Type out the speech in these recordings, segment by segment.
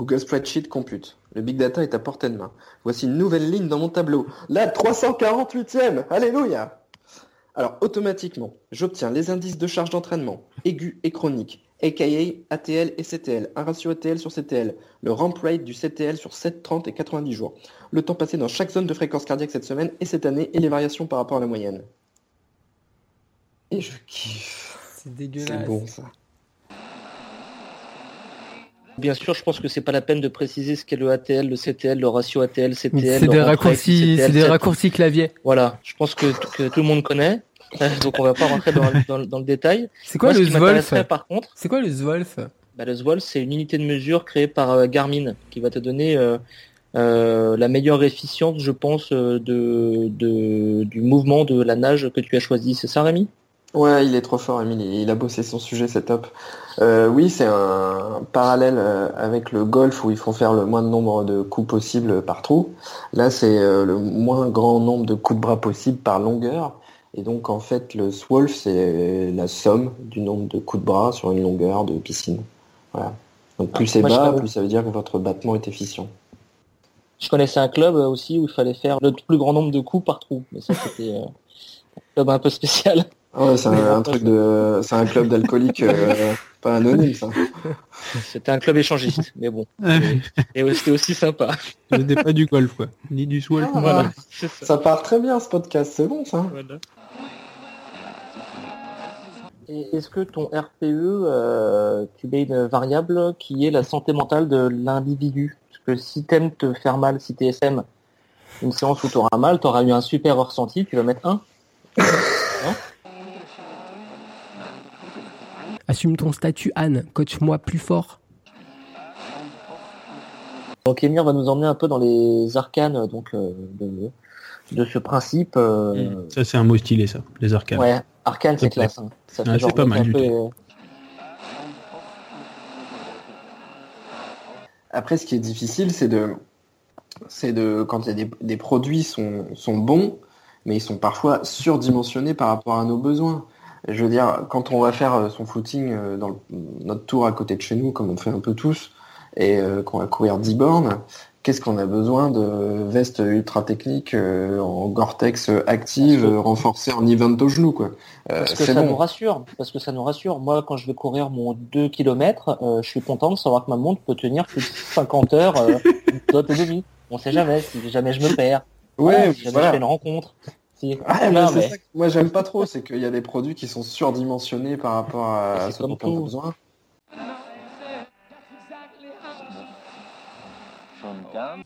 Google Spreadsheet compute. Le big data est à portée de main. Voici une nouvelle ligne dans mon tableau. La 348e Alléluia Alors, automatiquement, j'obtiens les indices de charge d'entraînement, aigus et chroniques, aka ATL et CTL, un ratio ATL sur CTL, le ramp rate du CTL sur 7, 30 et 90 jours, le temps passé dans chaque zone de fréquence cardiaque cette semaine et cette année et les variations par rapport à la moyenne. Et je kiffe. C'est dégueulasse. C'est bon ça. Bien sûr, je pense que c'est pas la peine de préciser ce qu'est le ATL, le CTL, le ratio ATL, CTL. C'est des raccourcis, c'est des raccourcis clavier. Voilà, je pense que, que tout le monde connaît. Euh, Donc on va pas rentrer dans, dans- dans le détail. C'est quoi Moi, le ce par contre, C'est quoi le Zvolf bah, le Zvolf, c'est une unité de mesure créée par euh, Garmin qui va te donner euh, euh, la meilleure efficience, je pense, euh, de, de- du mouvement de la nage que tu as choisi. C'est ça, Rémi? Ouais, il est trop fort, Emile. Il a bossé son sujet, c'est top. Euh, oui, c'est un parallèle euh, avec le golf où ils font faire le moins de nombre de coups possible par trou. Là, c'est euh, le moins grand nombre de coups de bras possible par longueur. Et donc, en fait, le swolf, c'est la somme du nombre de coups de bras sur une longueur de piscine. Voilà. Donc, plus Ah, c'est bas, plus ça veut dire que votre battement est efficient. Je connaissais un club euh, aussi où il fallait faire le plus grand nombre de coups par trou. Mais ça, c'était euh, un club un peu spécial. Ah ouais, c'est un, un truc de, c'est un club d'alcooliques, euh, pas anonyme, ça. C'était un club échangiste, mais bon. Et et c'était aussi sympa. C'était pas du golf, quoi. Ni du swell. Ah, Voilà, ça. Ça part très bien, ce podcast, c'est bon, ça. Voilà. Et Est-ce que ton RPE, euh, tu mets une variable qui est la santé mentale de l'individu? Parce que si t'aimes te faire mal, si t'es SM, une séance où tu auras mal, tu auras eu un super ressenti, tu vas mettre 1. Assume ton statut, Anne. Coach-moi plus fort. Donc Emir va nous emmener un peu dans les arcanes donc, euh, de, de ce principe. euh, Ça, c'est un mot stylé, ça. Les arcanes. Ouais, arcane c'est classe. hein. Ça Ouais, c'est pas mal un du peu, tout. euh, Après, ce qui est difficile, c'est de, c'est de, quand il y a des, des produits sont, sont bons, mais ils sont parfois surdimensionnés par rapport à nos besoins. Je veux dire, quand on va faire euh, son footing euh, dans le- notre tour à côté de chez nous, comme on fait un peu tous, et euh, qu'on va courir 10 bornes, qu'est-ce qu'on a besoin de veste ultra technique euh, en Gore-Tex active, euh, renforcée en event au genou, quoi. Euh, Parce que ça bon. nous rassure. Parce que ça nous rassure. Moi, quand je vais courir mon 2 km, je suis content de savoir que ma montre peut tenir plus de 50 heures euh, d'autonomie. On sait jamais. Si jamais je me perds. Ouais, Voilà, si jamais voilà. je fais une rencontre. Si... Ouais, Non, mais c'est mais ça que moi j'aime pas trop, c'est qu'il y a des produits qui sont surdimensionnés par rapport à C'est ce dont on a besoin.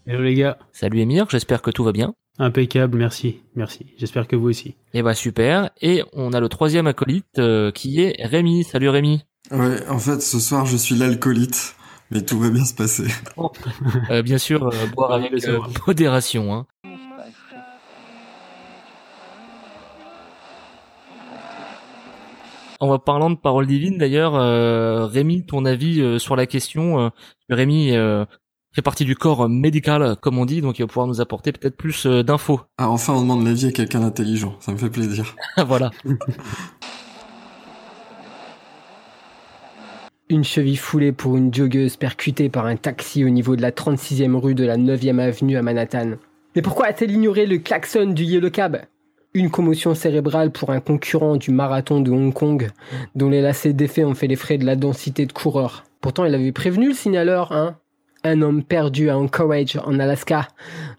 Hello les gars. Salut Emir, j'espère que tout va bien. Impeccable, merci. Merci. J'espère que vous aussi. Et bah super. Et on a le troisième acolyte euh, qui est Rémi. Salut Rémi. Ouais, en fait, ce soir, je suis l'alcoolite, mais tout va bien se passer. Euh, bien sûr, euh, boire avec euh, modération. Hein. En parlant de paroles divines, d'ailleurs, euh, Rémi, ton avis euh, sur la question. euh, Rémi euh, fait partie du corps médical, comme on dit, donc il va pouvoir nous apporter peut-être plus euh, d'infos. Ah, enfin, on demande l'avis à quelqu'un d'intelligent. Ça me fait plaisir. voilà. Une cheville foulée pour une joggeuse percutée par un taxi au niveau de la 36e rue de la 9e avenue à Manhattan. Mais pourquoi a-t-elle ignoré le klaxon du Yellow Cab? Une commotion cérébrale pour un concurrent du marathon de Hong Kong, dont les lacets d'effet ont fait les frais de la densité de coureurs. Pourtant, il avait prévenu le signaleur, hein Un homme perdu à Anchorage, en Alaska,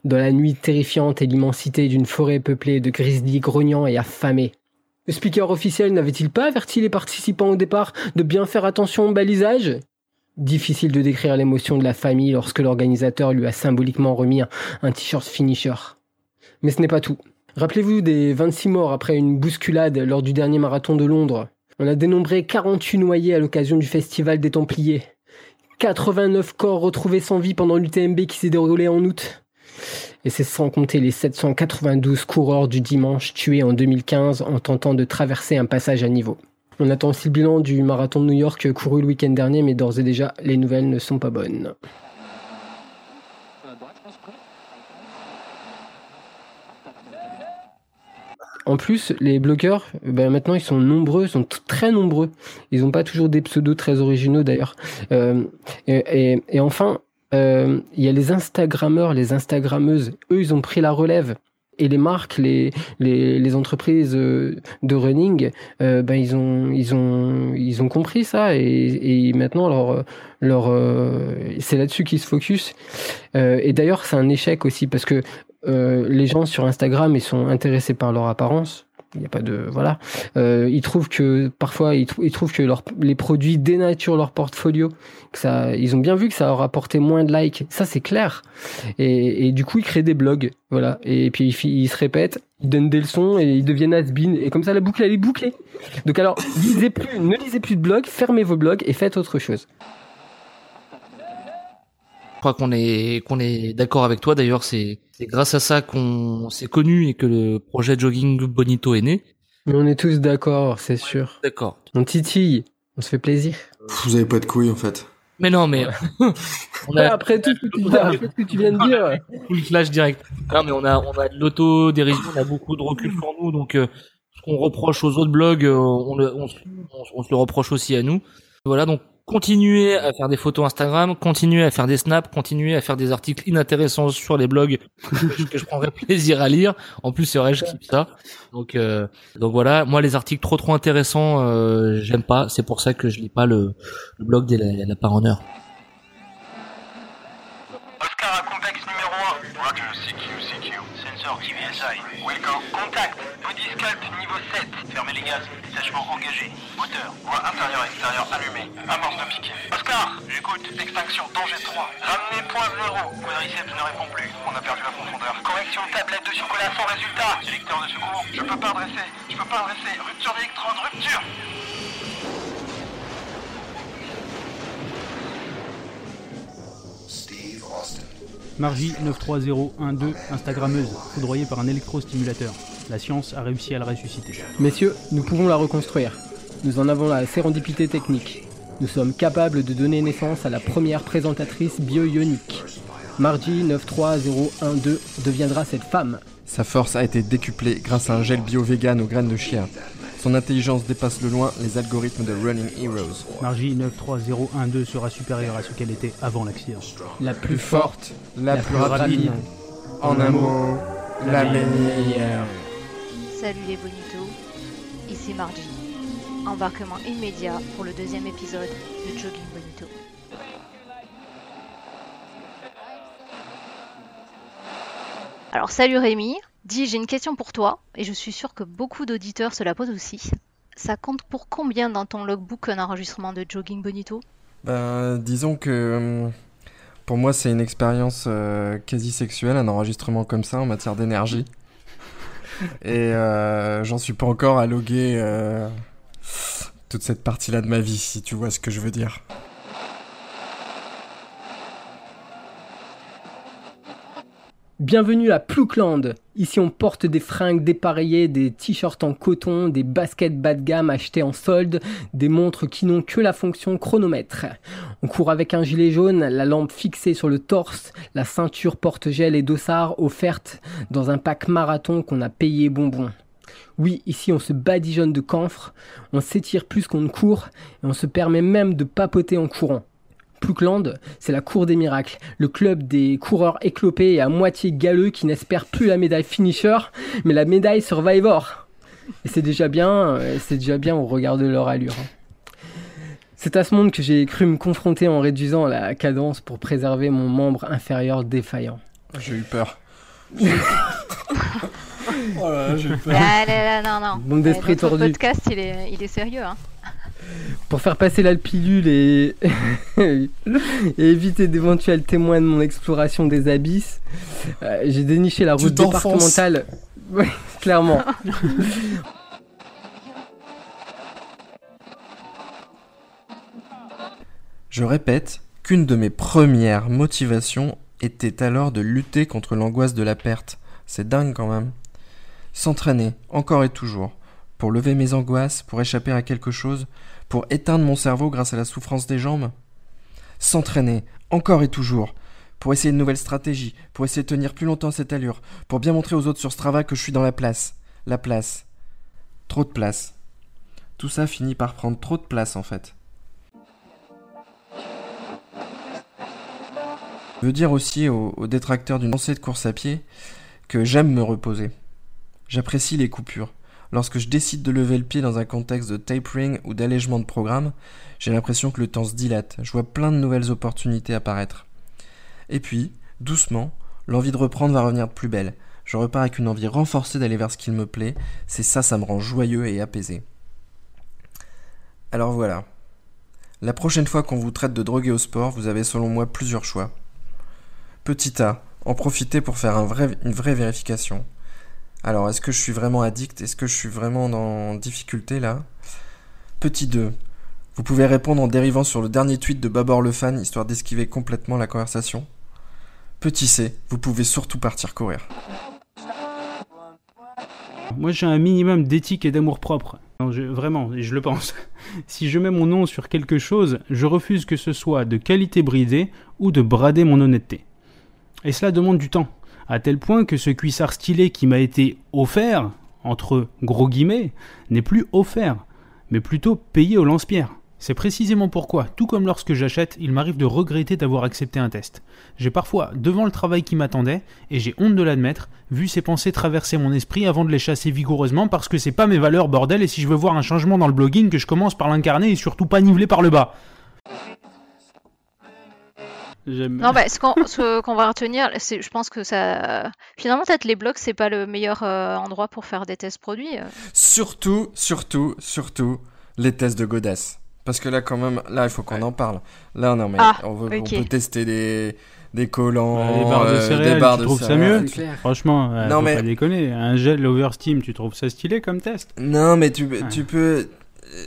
dans la nuit terrifiante et l'immensité d'une forêt peuplée de grizzlies grognants et affamés. Le speaker officiel n'avait-il pas averti les participants au départ de bien faire attention au balisage? Difficile de décrire l'émotion de la famille lorsque l'organisateur lui a symboliquement remis un, un t-shirt finisher. Mais ce n'est pas tout. Rappelez-vous des 26 morts après une bousculade lors du dernier marathon de Londres. On a dénombré 48 noyés à l'occasion du festival des Templiers. 89 corps retrouvés sans vie pendant l'UTMB qui s'est déroulé en août. Et c'est sans compter les 792 coureurs du dimanche tués en 2015 en tentant de traverser un passage à niveau. On attend aussi le bilan du marathon de New York couru le week-end dernier, mais d'ores et déjà, les nouvelles ne sont pas bonnes. En plus, les blogueurs, ben maintenant, ils sont nombreux, sont très nombreux. Ils n'ont pas toujours des pseudos très originaux d'ailleurs. Euh, et, et, et enfin, euh, il y a les Instagrammeurs, les Instagrammeuses. Eux, ils ont pris la relève. Et les marques, les, les, les entreprises euh, de running, euh, ben ils ont ils ont ils ont compris ça et, et maintenant leur leur euh, c'est là-dessus qu'ils se focus. Et d'ailleurs, c'est un échec aussi parce que euh, les gens sur Instagram, ils sont intéressés par leur apparence. Il n'y a pas de voilà. Euh, ils trouvent que parfois ils, ils trouvent que les produits dénaturent leur portfolio. Que ça, ils ont bien vu que ça leur apportait moins de likes. Ça c'est clair. Et, du coup ils créent des blogs, voilà. Et puis ils, se répètent, ils donnent des leçons et ils deviennent has Et comme ça la boucle elle est bouclée. Donc alors lisez plus, ne lisez plus de blogs, fermez vos blogs et faites autre chose. Crois qu'on est qu'on est d'accord avec toi. D'ailleurs, c'est c'est grâce à ça qu'on s'est connu et que le projet Jogging Bonito est né. Mais on est tous d'accord, c'est sûr. D'accord. On titille, on se fait plaisir. Vous avez pas de couilles en fait. Mais non, mais on Ouais, a après tout ce que tu, après ce que tu viens de dire. full flash direct. Non, mais on a on a de l'autodérision, on a beaucoup de recul sur nous, donc euh, ce qu'on reproche aux autres blogs, euh, on, le, on, on on se le reproche aussi à nous. Voilà, donc continuez à faire des photos Instagram, continuez à faire des snaps, continuez à faire des articles inintéressants sur les blogs que je prendrai plaisir à lire. En plus, c'est vrai, je kiffe ça. Donc, euh, donc voilà. Moi, les articles trop trop intéressants, euh, j'aime pas. C'est pour ça que je lis pas le, le blog des la, la part en heure. Oscar à complexe numéro 1. Roger, CQ, CQ. Sensor TVSI. Welcome. Contact. Body sculpt niveau 7. Fermez les gaz. Sèchement engagé. Voie intérieure et extérieure allumée. Amorce de piquet. Oscar, j'écoute. Extinction. Danger 3. Ramenez point 0. Quadriceps ne répond plus. On a perdu la profondeur. Correction tablette de chocolat sans résultat. Électeur de secours. Je peux pas adresser. Je peux pas adresser. Rupture d'électrode. Rupture. Margie 93012, Instagrammeuse, foudroyée par un électrostimulateur. La science a réussi à le ressusciter. Messieurs, nous pouvons la reconstruire. Nous en avons la sérendipité technique. Nous sommes capables de donner naissance à la première présentatrice bio-ionique. Margie 93012 deviendra cette femme. Sa force a été décuplée grâce à un gel bio-vegan aux graines de chien. Son intelligence dépasse de loin les algorithmes de Running Heroes. Margie 93012 sera supérieure à ce qu'elle était avant l'accident. La Plus plus forte, forte, la, la plus plus rapide, rapide. en un mot, la meilleure. Salut les bonitos, ici Margie. Embarquement immédiat pour le deuxième épisode de Jogging Bonito. Alors salut Rémi, dis j'ai une question pour toi et je suis sûre que beaucoup d'auditeurs se la posent aussi. Ça compte pour combien dans ton logbook un enregistrement de Jogging Bonito? Ben, disons que hum, pour moi c'est une expérience euh, quasi sexuelle, un enregistrement comme ça en matière d'énergie. Et euh, j'en suis pas encore à loguer euh, toute cette partie-là de ma vie, si tu vois ce que je veux dire. Bienvenue à Ploukland. Ici, on porte des fringues dépareillées, des t-shirts en coton, des baskets bas de gamme achetées en solde, des montres qui n'ont que la fonction chronomètre. On court avec un gilet jaune, la lampe fixée sur le torse, la ceinture porte-gel et dossard offerte dans un pack marathon qu'on a payé bonbon. Oui, ici on se badigeonne de camphre, on s'étire plus qu'on ne court et on se permet même de papoter en courant. Ploukland, c'est la cour des miracles, le club des coureurs éclopés et à moitié galeux qui n'espèrent plus la médaille finisher, mais la médaille survivor. Et c'est déjà bien, euh, c'est déjà bien au regard de leur allure. hein. C'est à ce monde que j'ai cru me confronter en réduisant la cadence pour préserver mon membre inférieur défaillant. J'ai eu peur. oh là là, j'ai eu peur. Là, là, là, non, non. D'esprits notre tordus. podcast, il est, il est sérieux. Hein. Pour faire passer la pilule et, et éviter d'éventuels témoins de mon exploration des abysses, euh, j'ai déniché la route départementale. Oui, clairement. Je répète qu'une de mes premières motivations était alors de lutter contre l'angoisse de la perte. C'est dingue quand même. S'entraîner, encore et toujours, pour lever mes angoisses, pour échapper à quelque chose, pour éteindre mon cerveau grâce à la souffrance des jambes. S'entraîner, encore et toujours, pour essayer une nouvelle stratégie, pour essayer de tenir plus longtemps cette allure, pour bien montrer aux autres sur Strava que je suis dans la place. La place. Trop de place. Tout ça finit par prendre trop de place en fait. Je veux dire aussi aux, aux détracteurs d'une lancée de course à pied que j'aime me reposer. J'apprécie les coupures. Lorsque je décide de lever le pied dans un contexte de tapering ou d'allègement de programme, j'ai l'impression que le temps se dilate. Je vois plein de nouvelles opportunités apparaître. Et puis, doucement, l'envie de reprendre va revenir de plus belle. Je repars avec une envie renforcée d'aller vers ce qu'il me plaît. C'est ça, ça me rend joyeux et apaisé. Alors voilà. La prochaine fois qu'on vous traite de drogué au sport, vous avez selon moi plusieurs choix. Petit A, en profiter pour faire une vraie vérification. Alors, est-ce que je suis vraiment addict? Est-ce que je suis vraiment en difficulté là? Petit 2. Vous pouvez répondre en dérivant sur le dernier tweet de Babor le fan, histoire d'esquiver complètement la conversation. Petit C. Vous pouvez surtout partir courir. Moi, j'ai un minimum d'éthique et d'amour propre. Vraiment, je le pense. Si je mets mon nom sur quelque chose, je refuse que ce soit de qualité bridée ou de brader mon honnêteté. Et cela demande du temps, à tel point que ce cuissard stylé qui m'a été offert, entre gros guillemets, n'est plus offert, mais plutôt payé au lance-pierre. C'est précisément pourquoi, tout comme lorsque j'achète, il m'arrive de regretter d'avoir accepté un test. J'ai parfois devant le travail qui m'attendait, et j'ai honte de l'admettre, vu ces pensées traverser mon esprit avant de les chasser vigoureusement parce que c'est pas mes valeurs, bordel, et si je veux voir un changement dans le blogging, que je commence par l'incarner et surtout pas niveler par le bas. J'aime- Non, bah, ce qu'on ce qu'on va retenir, c'est, je pense que ça. Finalement, peut-être les blogs, c'est pas le meilleur euh, endroit pour faire des tests produits. euh. Surtout, surtout, surtout, les tests de Godas. Parce que là, quand même, là, il faut qu'on en parle. Là, non, mais Ah, on, veut, on peut tester des, des collants, Ouais, les barres de euh, céréales, des barres tu de trouves ça mieux? C'est clair. Franchement, euh, Non, faut mais- pas déconner. Un gel Oversteam, tu trouves ça stylé comme test? Non, mais tu, Ouais. tu peux.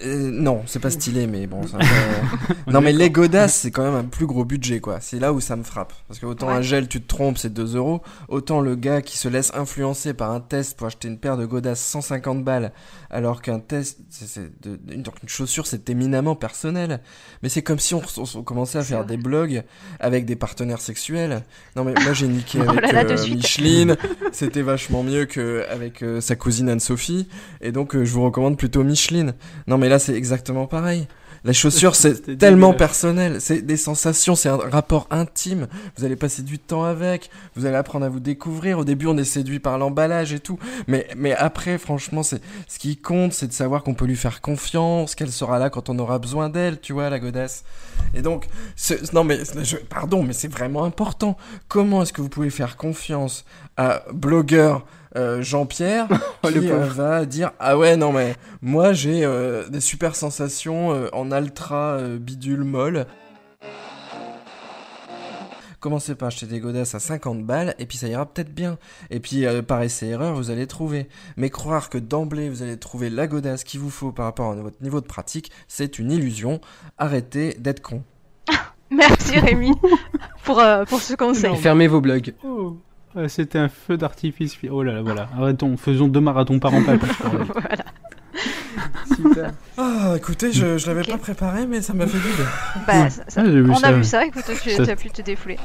Euh, non, c'est pas stylé, mais bon. ça non, mais les Godas, c'est quand même un plus gros budget, quoi. C'est là où ça me frappe. Parce que autant Ouais. un gel, tu te trompes, c'est 2 euros. Autant le gars qui se laisse influencer par un test pour acheter une paire de Godas 150 balles, alors qu'un test, c'est, de- une, donc une chaussure, c'est éminemment personnel. Mais c'est comme si on, on- commençait à faire des blogs avec des partenaires sexuels. Non, mais moi, j'ai niqué Oh avec là là, de euh. Micheline. C'était vachement mieux qu'avec euh, sa cousine Anne-Sophie. Et donc, euh, je vous recommande plutôt Micheline. Non, mais là, c'est exactement pareil. La chaussure, c'est tellement personnel. C'est des sensations, c'est un rapport intime. Vous allez passer du temps avec. Vous allez apprendre à vous découvrir. Au début, on est séduit par l'emballage et tout. Mais, mais après, franchement, c'est, ce qui compte, c'est de savoir qu'on peut lui faire confiance, qu'elle sera là quand on aura besoin d'elle, tu vois, la godasse. Et donc, non, mais, je- pardon, mais c'est vraiment important. Comment est-ce que vous pouvez faire confiance à blogueur euh, Jean-Pierre Oh, qui euh, va dire ah ouais non mais moi j'ai euh, des super sensations euh, en ultra euh, bidule molle Commencez par acheter des godasses à 50 balles et puis ça ira peut-être bien. Et puis euh, par essai erreur vous allez trouver. Mais croire que d'emblée vous allez trouver la godasse qu'il vous faut par rapport à votre niveau de pratique, c'est une illusion. Arrêtez d'être con. Merci Rémi pour, euh, pour ce conseil. Fermez vos blogs. Oh, C'était un feu d'artifice. Oh là là, voilà. Arrêtons, faisons deux marathons par an, voilà. Super. Ah écoutez je, je l'avais pas préparé mais ça m'a fait du bien. Bah, ça- ça- Ah, on ça. a vu ça, écoute, tu Ça- as pu te défouler.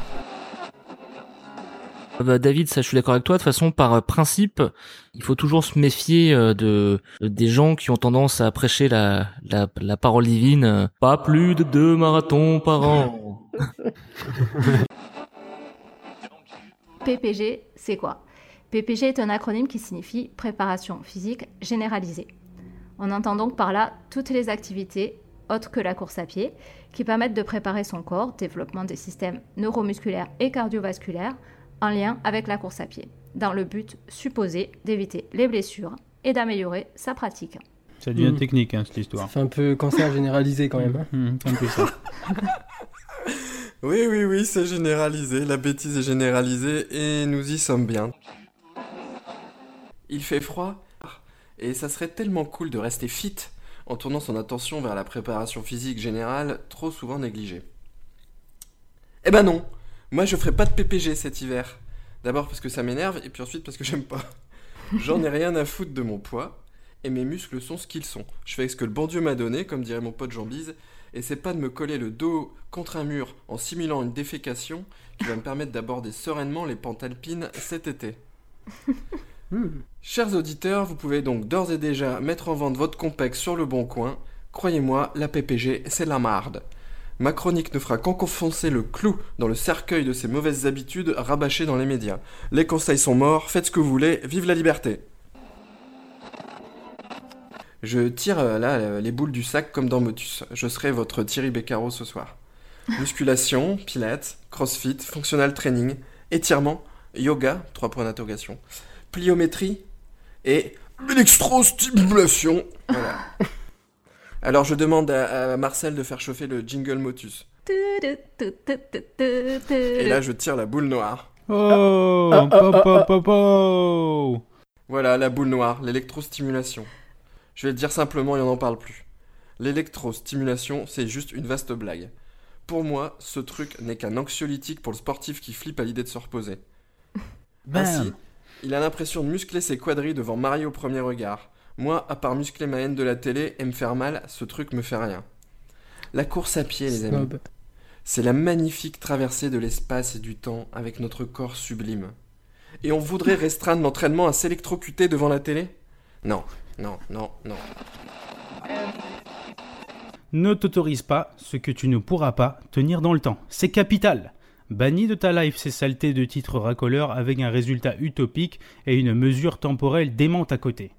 Bah, David, ça, je suis d'accord avec toi. De toute façon, par euh, principe, il faut toujours se méfier euh, de, de- des gens qui ont tendance à prêcher la, la, la parole divine. euh, Pas plus de deux marathons par an. PPG, c'est quoi? PPG est un acronyme qui signifie préparation physique généralisée. On entend donc par là toutes les activités autres que la course à pied qui permettent de préparer son corps, développement des systèmes neuromusculaires et cardiovasculaires en lien avec la course à pied, dans le but supposé d'éviter les blessures et d'améliorer sa pratique. Ça devient Mm. technique, hein, cette Ça histoire. fait un peu cancer généralisé quand même. hein. Hum, c'est un peu ça. Oui oui oui c'est généralisé, la bêtise est généralisée et nous y sommes bien. Il fait froid et ça serait tellement cool de rester fit en tournant son attention vers la préparation physique générale trop souvent négligée. Eh ben non, moi je ferai pas de PPG cet hiver. D'abord parce que ça m'énerve et puis ensuite parce que j'aime pas. J'en ai rien à foutre de mon poids et mes muscles sont ce qu'ils sont. Je fais ce que le bon Dieu m'a donné, comme dirait mon pote Jean Bise, c'est pas de me coller le dos contre un mur en simulant une défécation qui va me permettre d'aborder sereinement les pentes alpines cet été. Hmm. Chers auditeurs, vous pouvez donc d'ores et déjà mettre en vente votre complexe sur le bon coin. Croyez-moi, la PPG, c'est la marde. Ma chronique ne fera qu'enfoncer le clou dans le cercueil de ces mauvaises habitudes rabâchées dans les médias. Les conseils sont morts, faites ce que vous voulez, vive la liberté. Je tire euh, là euh, les boules du sac comme dans Motus. Je serai votre Thierry Beccaro ce soir. Musculation, pilates, crossfit, functional training, étirement, yoga, trois points d'interrogation, pliométrie et électrostimulation. Voilà. Alors je demande à, à Marcel de faire chauffer le jingle Motus. Et là je tire la boule noire. Oh, Ah, ah, ah. Voilà la boule noire, l'électrostimulation. Je vais le dire simplement et on n'en parle plus. L'électrostimulation, c'est juste une vaste blague. Pour moi, ce truc n'est qu'un anxiolytique pour le sportif qui flippe à l'idée de se reposer. Bam. Ainsi, il a l'impression de muscler ses quadrilles devant Marie au premier regard. Moi, à part muscler ma haine de la télé et me faire mal, ce truc me fait rien. La course à pied, les amis, c'est la magnifique traversée de l'espace et du temps avec notre corps sublime. Et on voudrait restreindre l'entraînement à s'électrocuter devant la télé? Non, non, non, non. Ne t'autorise pas ce que tu ne pourras pas tenir dans le temps. C'est capital. Bannis de ta life ces saletés de titres racoleurs avec un résultat utopique et une mesure temporelle démente à côté.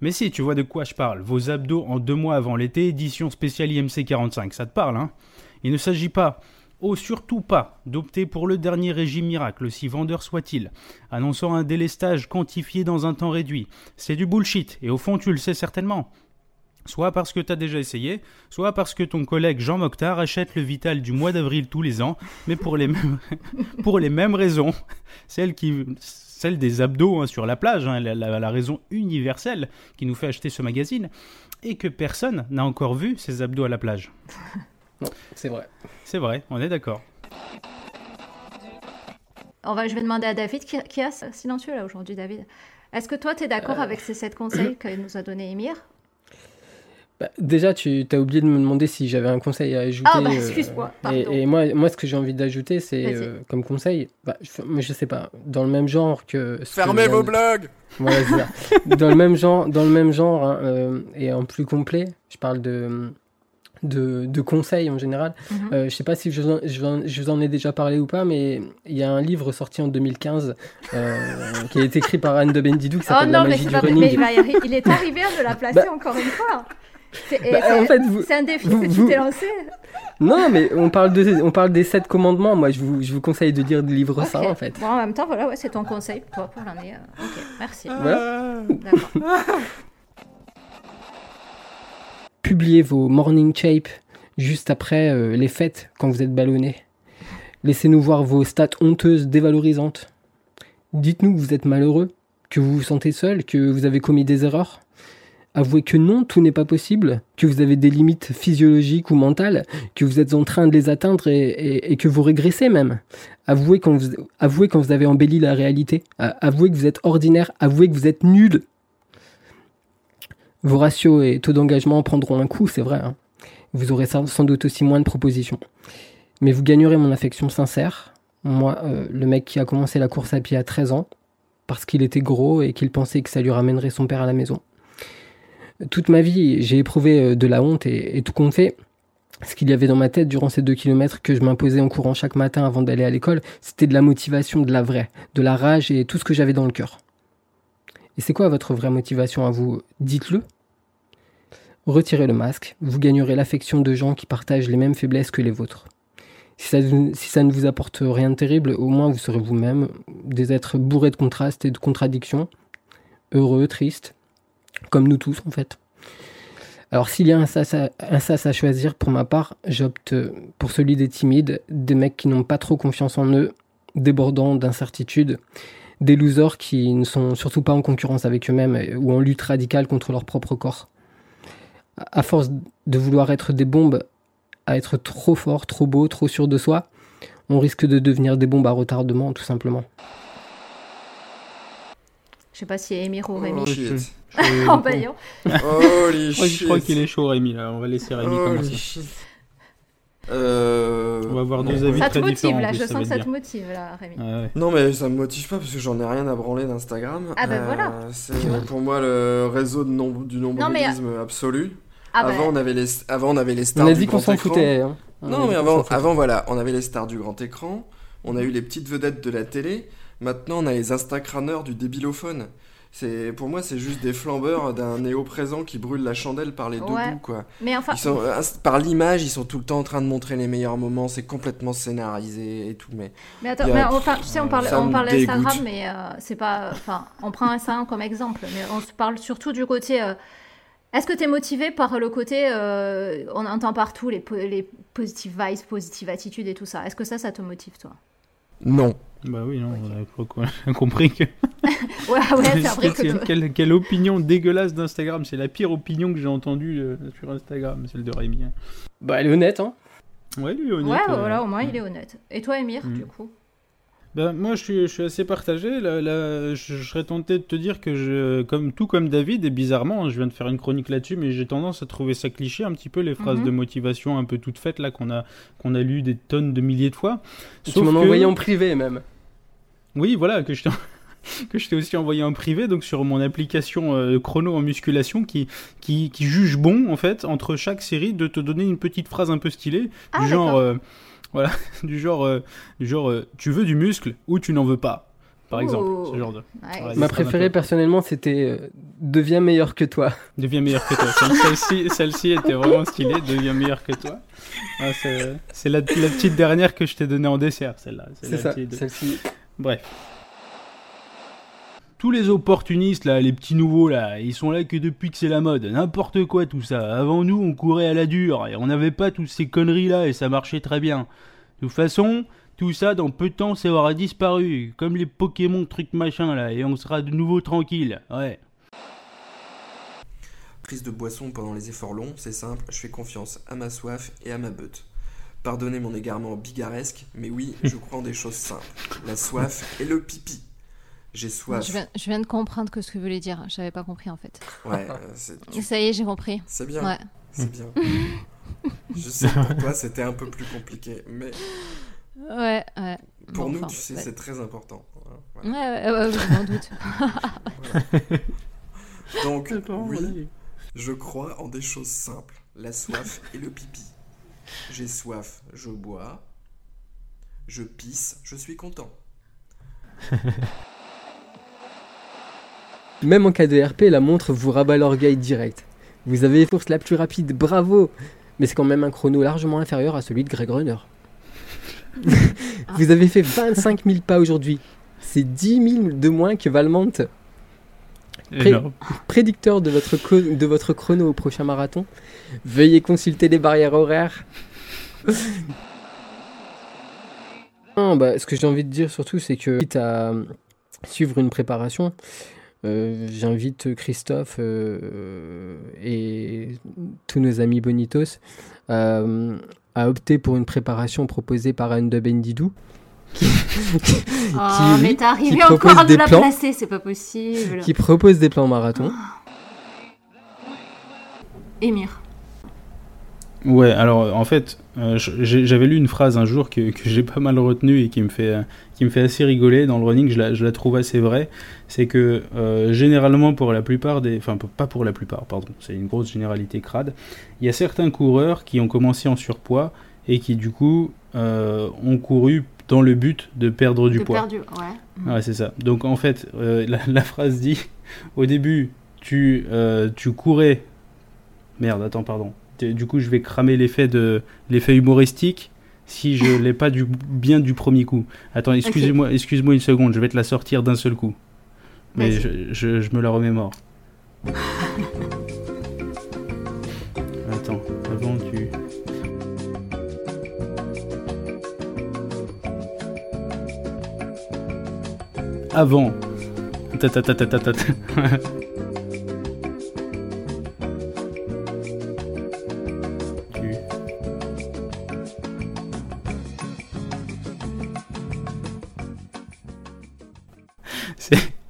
Mais si, tu vois de quoi je parle. Vos abdos en deux mois avant l'été, édition spéciale IMC 45, ça te parle, hein? Il ne s'agit pas, oh surtout pas, d'opter pour le dernier régime miracle, aussi vendeur soit-il, annonçant un délestage quantifié dans un temps réduit. C'est du bullshit, et au fond tu le sais certainement. Soit parce que tu as déjà essayé, soit parce que ton collègue Jean Mokhtar achète le Vital du mois d'avril tous les ans, mais pour les mêmes, pour les mêmes raisons. Celle, qui, celle des abdos hein, sur la plage, hein, la, la- la raison universelle qui nous fait acheter ce magazine, et que personne n'a encore vu ces abdos à la plage. Non, c'est vrai. C'est vrai, on est d'accord. On va, je vais demander à David, qui, qui a ce silencieux là aujourd'hui, David. Est-ce que toi, tu es d'accord Euh. avec ces sept conseils que nous a donné Emir Bah, déjà, tu as oublié de me demander si j'avais un conseil à ajouter. Ah, bah, euh, excuse-moi, et, moi, moi, ce que j'ai envie d'ajouter, c'est euh, comme conseil, bah, je, mais je sais pas, dans le même genre que. Fermez vos de- blogs Voilà, dans le même genre, dans le même genre hein, euh, et en plus complet. Je parle de de, de conseils en général. Mhm. Euh, je sais pas si je, vous en- je, je vous en ai déjà parlé ou pas, mais il y a un livre sorti en 2015 euh, qui a été écrit par Anne de Bendidou qui Oh s'appelle non, La mais, magie du pas... mais running. il, va y arri- il est arrivé à me la placer Bah- encore une fois. C'est Bah, en fait, un défi vous- que tu vous- t'es lancé. Non, mais on parle, de, on parle des sept commandements. Moi, je vous, je vous conseille de lire des livres Ok. saints, en fait. Bon, en même temps, voilà, ouais, c'est ton conseil pour toi pour l'année. euh, Ok, merci. Voilà. D'accord. Publiez vos morning shapes juste après euh, les fêtes quand vous êtes ballonné. Laissez-nous voir vos stats honteuses, dévalorisantes. Dites-nous que vous êtes malheureux, que vous vous sentez seul, que vous avez commis des erreurs. Avouez que non, tout n'est pas possible, que vous avez des limites physiologiques ou mentales, que vous êtes en train de les atteindre et, que vous régressez même. Avouez quand vous, avouez quand vous avez embelli la réalité. Avouez que vous êtes ordinaire. Avouez que vous êtes nul. Vos ratios et taux d'engagement prendront un coup, c'est vrai. hein. Vous aurez sans doute aussi moins de propositions. Mais vous gagnerez mon affection sincère. Moi, euh, le mec qui a commencé la course à pied à 13 ans, parce qu'il était gros et qu'il pensait que ça lui ramènerait son père à la maison. Toute ma vie, j'ai éprouvé euh, de la honte et, et tout compte fait, ce qu'il y avait dans ma tête durant ces deux kilomètres que je m'imposais en courant chaque matin avant d'aller à l'école, c'était de la motivation, de la vraie, de la rage et tout ce que j'avais dans le cœur. Et c'est quoi votre vraie motivation à vous? Dites-le. Retirez le masque, vous gagnerez l'affection de gens qui partagent les mêmes faiblesses que les vôtres. Si ça, ne vous apporte rien de terrible, au moins vous serez vous-même des êtres bourrés de contrastes et de contradictions, heureux, tristes, comme nous tous en fait. Alors s'il y a un sas, à, un sas à choisir pour ma part, j'opte pour celui des timides, des mecs qui n'ont pas trop confiance en eux, débordants d'incertitudes, des losers qui ne sont surtout pas en concurrence avec eux-mêmes ou en lutte radicale contre leur propre corps. À force de vouloir être des bombes, à être trop fort, trop beau, trop sûr de soi, on risque de devenir des bombes à retardement, tout simplement. Je sais pas si Émir ou Rémi. Oh shit. Je- En baillant. Holy je crois qu'il est chaud, Rémi, là. On va laisser Rémi Holy commencer. shit. Euh, Ouais, va avoir deux avis Ça te très motive différents. là, je sens que ça te motive là, Rémi. Ouais. Non mais ça me motive pas parce que j'en ai rien à branler d'Instagram. Ah ben voilà. C'est pour moi le réseau de nom- du nombrilisme absolu. Ah bah, avant, on avait les, avant on avait les stars On a du dit qu'on grand s'en écran. foutait. hein. On a Non dit mais qu'on avant, s'en foutait. avant voilà, on avait les stars du grand écran, on a eu les petites vedettes de la télé, maintenant on a les instacraneurs du débilophone. C'est pour moi c'est juste des flambeurs d'un néo-présent qui brûle la chandelle par les deux Ouais. bouts quoi. Mais enfin, Ils sont, euh, par l'image, ils sont tout le temps en train de montrer les meilleurs moments, c'est complètement scénarisé et tout mais mais attends, a- mais enfin, tu sais, on parle, ça on parle d'Instagram, mais euh, c'est pas, enfin, on prend Instagram comme exemple, mais on se parle surtout du côté. euh, Est-ce que tu es motivé par le côté, euh, on entend partout les, po- les positive vibes, positive attitude et tout ça? Est-ce que ça, ça te motive toi? Non. Bah oui, non, on a cro- on a compris que. Ouais, ouais, c'est vrai que. quelle, quelle- quelle opinion dégueulasse d'Instagram. C'est la pire opinion que j'ai entendue euh, sur Instagram, celle de Rémi. hein. Bah, elle est honnête, hein. Ouais, lui, honnête. Ouais, euh, voilà, au moins il est honnête. Et toi, Emir, Mm. du coup? Bah, moi, je suis, je suis assez partagé. Là, là, je, je serais tenté de te dire que, je, comme tout comme David, et bizarrement, hein, je viens de faire une chronique là-dessus, mais j'ai tendance à trouver ça cliché un petit peu, les phrases Mhm. de motivation un peu toutes faites là qu'on a, qu'on a lues des tonnes de milliers de fois. Tu m'en que- envoyé en privé même. Oui, voilà, que je t'ai que je t'ai aussi envoyé en privé, donc sur mon application euh, chrono en musculation qui, qui, qui juge bon, en fait, entre chaque série, de te donner une petite phrase un peu stylée, Ah, du genre, d'accord. euh, voilà, du genre, euh, du genre euh, tu veux du muscle ou tu n'en veux pas, par exemple, ce genre de... Ma préférée personnellement, c'était euh, Deviens meilleur que toi. Deviens meilleur que toi. Celle- Celle-ci celle-ci était vraiment stylée, deviens meilleur que toi. Ah, c'est la, la petite dernière que je t'ai donnée en dessert, celle-là. C'est ça, petite- celle-ci. Bref. Tous les opportunistes, là, les petits nouveaux, là, ils sont là que depuis que c'est la mode. N'importe quoi, tout ça. Avant nous, on courait à la dure et on n'avait pas toutes ces conneries-là et ça marchait très bien. De toute façon, tout ça, dans peu de temps, ça aura disparu. Comme les Pokémon trucs machin, là, et on sera de nouveau tranquille. Ouais. Prise de boisson pendant les efforts longs, c'est simple, je fais confiance à ma soif et à ma beute. Pardonnez mon égarement bigaresque, mais oui, je crois en des choses simples. La soif et le pipi. J'ai soif. je, viens, je viens de comprendre que ce que vous voulez dire. J'avais pas compris en fait. Ouais, euh, c'est tu- Ça y est, j'ai compris. c'est bien. Ouais. C'est bien. je sais que pour toi c'était un peu plus compliqué, mais Ouais, ouais. pour Bon, nous, enfin, tu sais, ouais. c'est très important. Voilà. Ouais, ouais, doute. Donc, oui, je crois en des choses simples. La soif et le pipi. J'ai soif, je bois. Je pisse, je suis content. Même en cas de RP, la montre vous rabat l'orgueil direct. Vous avez courses la plus rapide, bravo Mais c'est quand même un chrono largement inférieur à celui de Greg Runner. vous avez fait 25 000 pas aujourd'hui. C'est 10 000 de moins que Valmont, Pré- prédicteur de votre, co- de votre chrono au prochain marathon. Veuillez consulter les barrières horaires. Non, bah, ce que j'ai envie de dire surtout, c'est que quitte à suivre une préparation, j'invite Christophe euh, et tous nos amis Bonitos euh, à opter pour une préparation proposée par Anne de Bendidou. Qui, Oh, mais t'es arrivé encore à nous la plans. placer, c'est pas possible. qui propose des plans marathon. Émir. Ouais, alors en fait, euh, j'avais lu une phrase un jour que, que j'ai pas mal retenue et qui me fait, euh, qui me fait assez rigoler dans le running, je la, je la trouve assez vraie. C'est que euh, généralement, pour la plupart des. Enfin, pas pour la plupart, pardon, c'est une grosse généralité crade. Il y a certains coureurs qui ont commencé en surpoids et qui, du coup, euh, ont couru dans le but de perdre du De poids. perdu, ouais. Ouais, c'est ça. Donc en fait, la, la phrase dit au début, tu, tu courais. Merde, attends, pardon. Du coup, je vais cramer l'effet de l'effet humoristique si je l'ai pas du, bien du premier coup. Attends, excusez-moi, excuse-moi une seconde, je vais te la sortir d'un seul coup. Mais je, je, je me la remémore. Attends, avant tu. Avant. Ta ta ta ta ta ta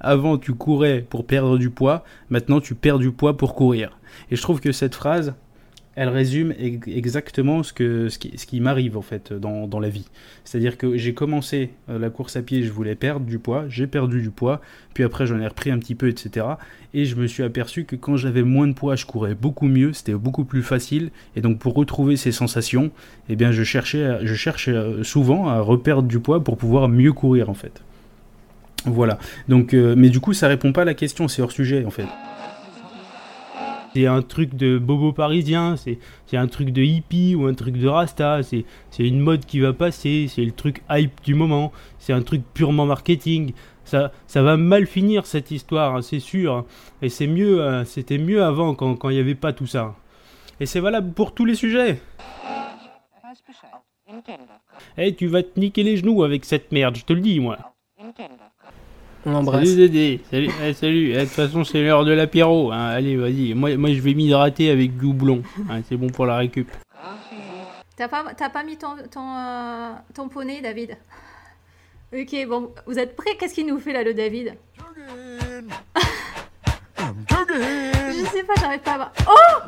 avant tu courais pour perdre du poids, maintenant tu perds du poids pour courir. Et je trouve que cette phrase, elle résume ex- exactement ce, qui, m'arrive en fait dans, la vie. C'est-à-dire que j'ai commencé euh, la course à pied, je voulais perdre du poids, j'ai perdu du poids, puis après j'en ai repris un petit peu, etc. Et je me suis aperçu que quand j'avais moins de poids, je courais beaucoup mieux, c'était beaucoup plus facile. Et donc pour retrouver ces sensations, eh bien je cherchais, je euh, souvent à reperdre du poids pour pouvoir mieux courir en fait. Voilà. Donc, euh, mais du coup, ça répond pas à la question, c'est hors sujet en fait. C'est un truc de bobo parisien, c'est c'est un truc de hippie ou un truc de rasta, c'est c'est une mode qui va passer, c'est le truc hype du moment, c'est un truc purement marketing. Ça, ça va mal finir cette histoire, hein, c'est sûr. Et c'est mieux, euh, c'était mieux avant quand quand il n'y avait pas tout ça. Et c'est valable pour tous les sujets. Eh, tu vas te niquer les genoux avec cette merde, je te le dis, moi. On l'embrasse. Salut Dédé, salut, eh, salut. Eh, de toute façon c'est l'heure de l'apéro, hein. allez vas-y, moi, moi je vais m'hydrater avec du houblon, hein. c'est bon pour la récup. T'as pas, t'as pas mis ton, ton, euh, ton poney, David? Ok, bon, vous êtes prêts? Qu'est-ce qu'il nous fait là, le David? Je sais pas, j'arrive pas à voir. Oh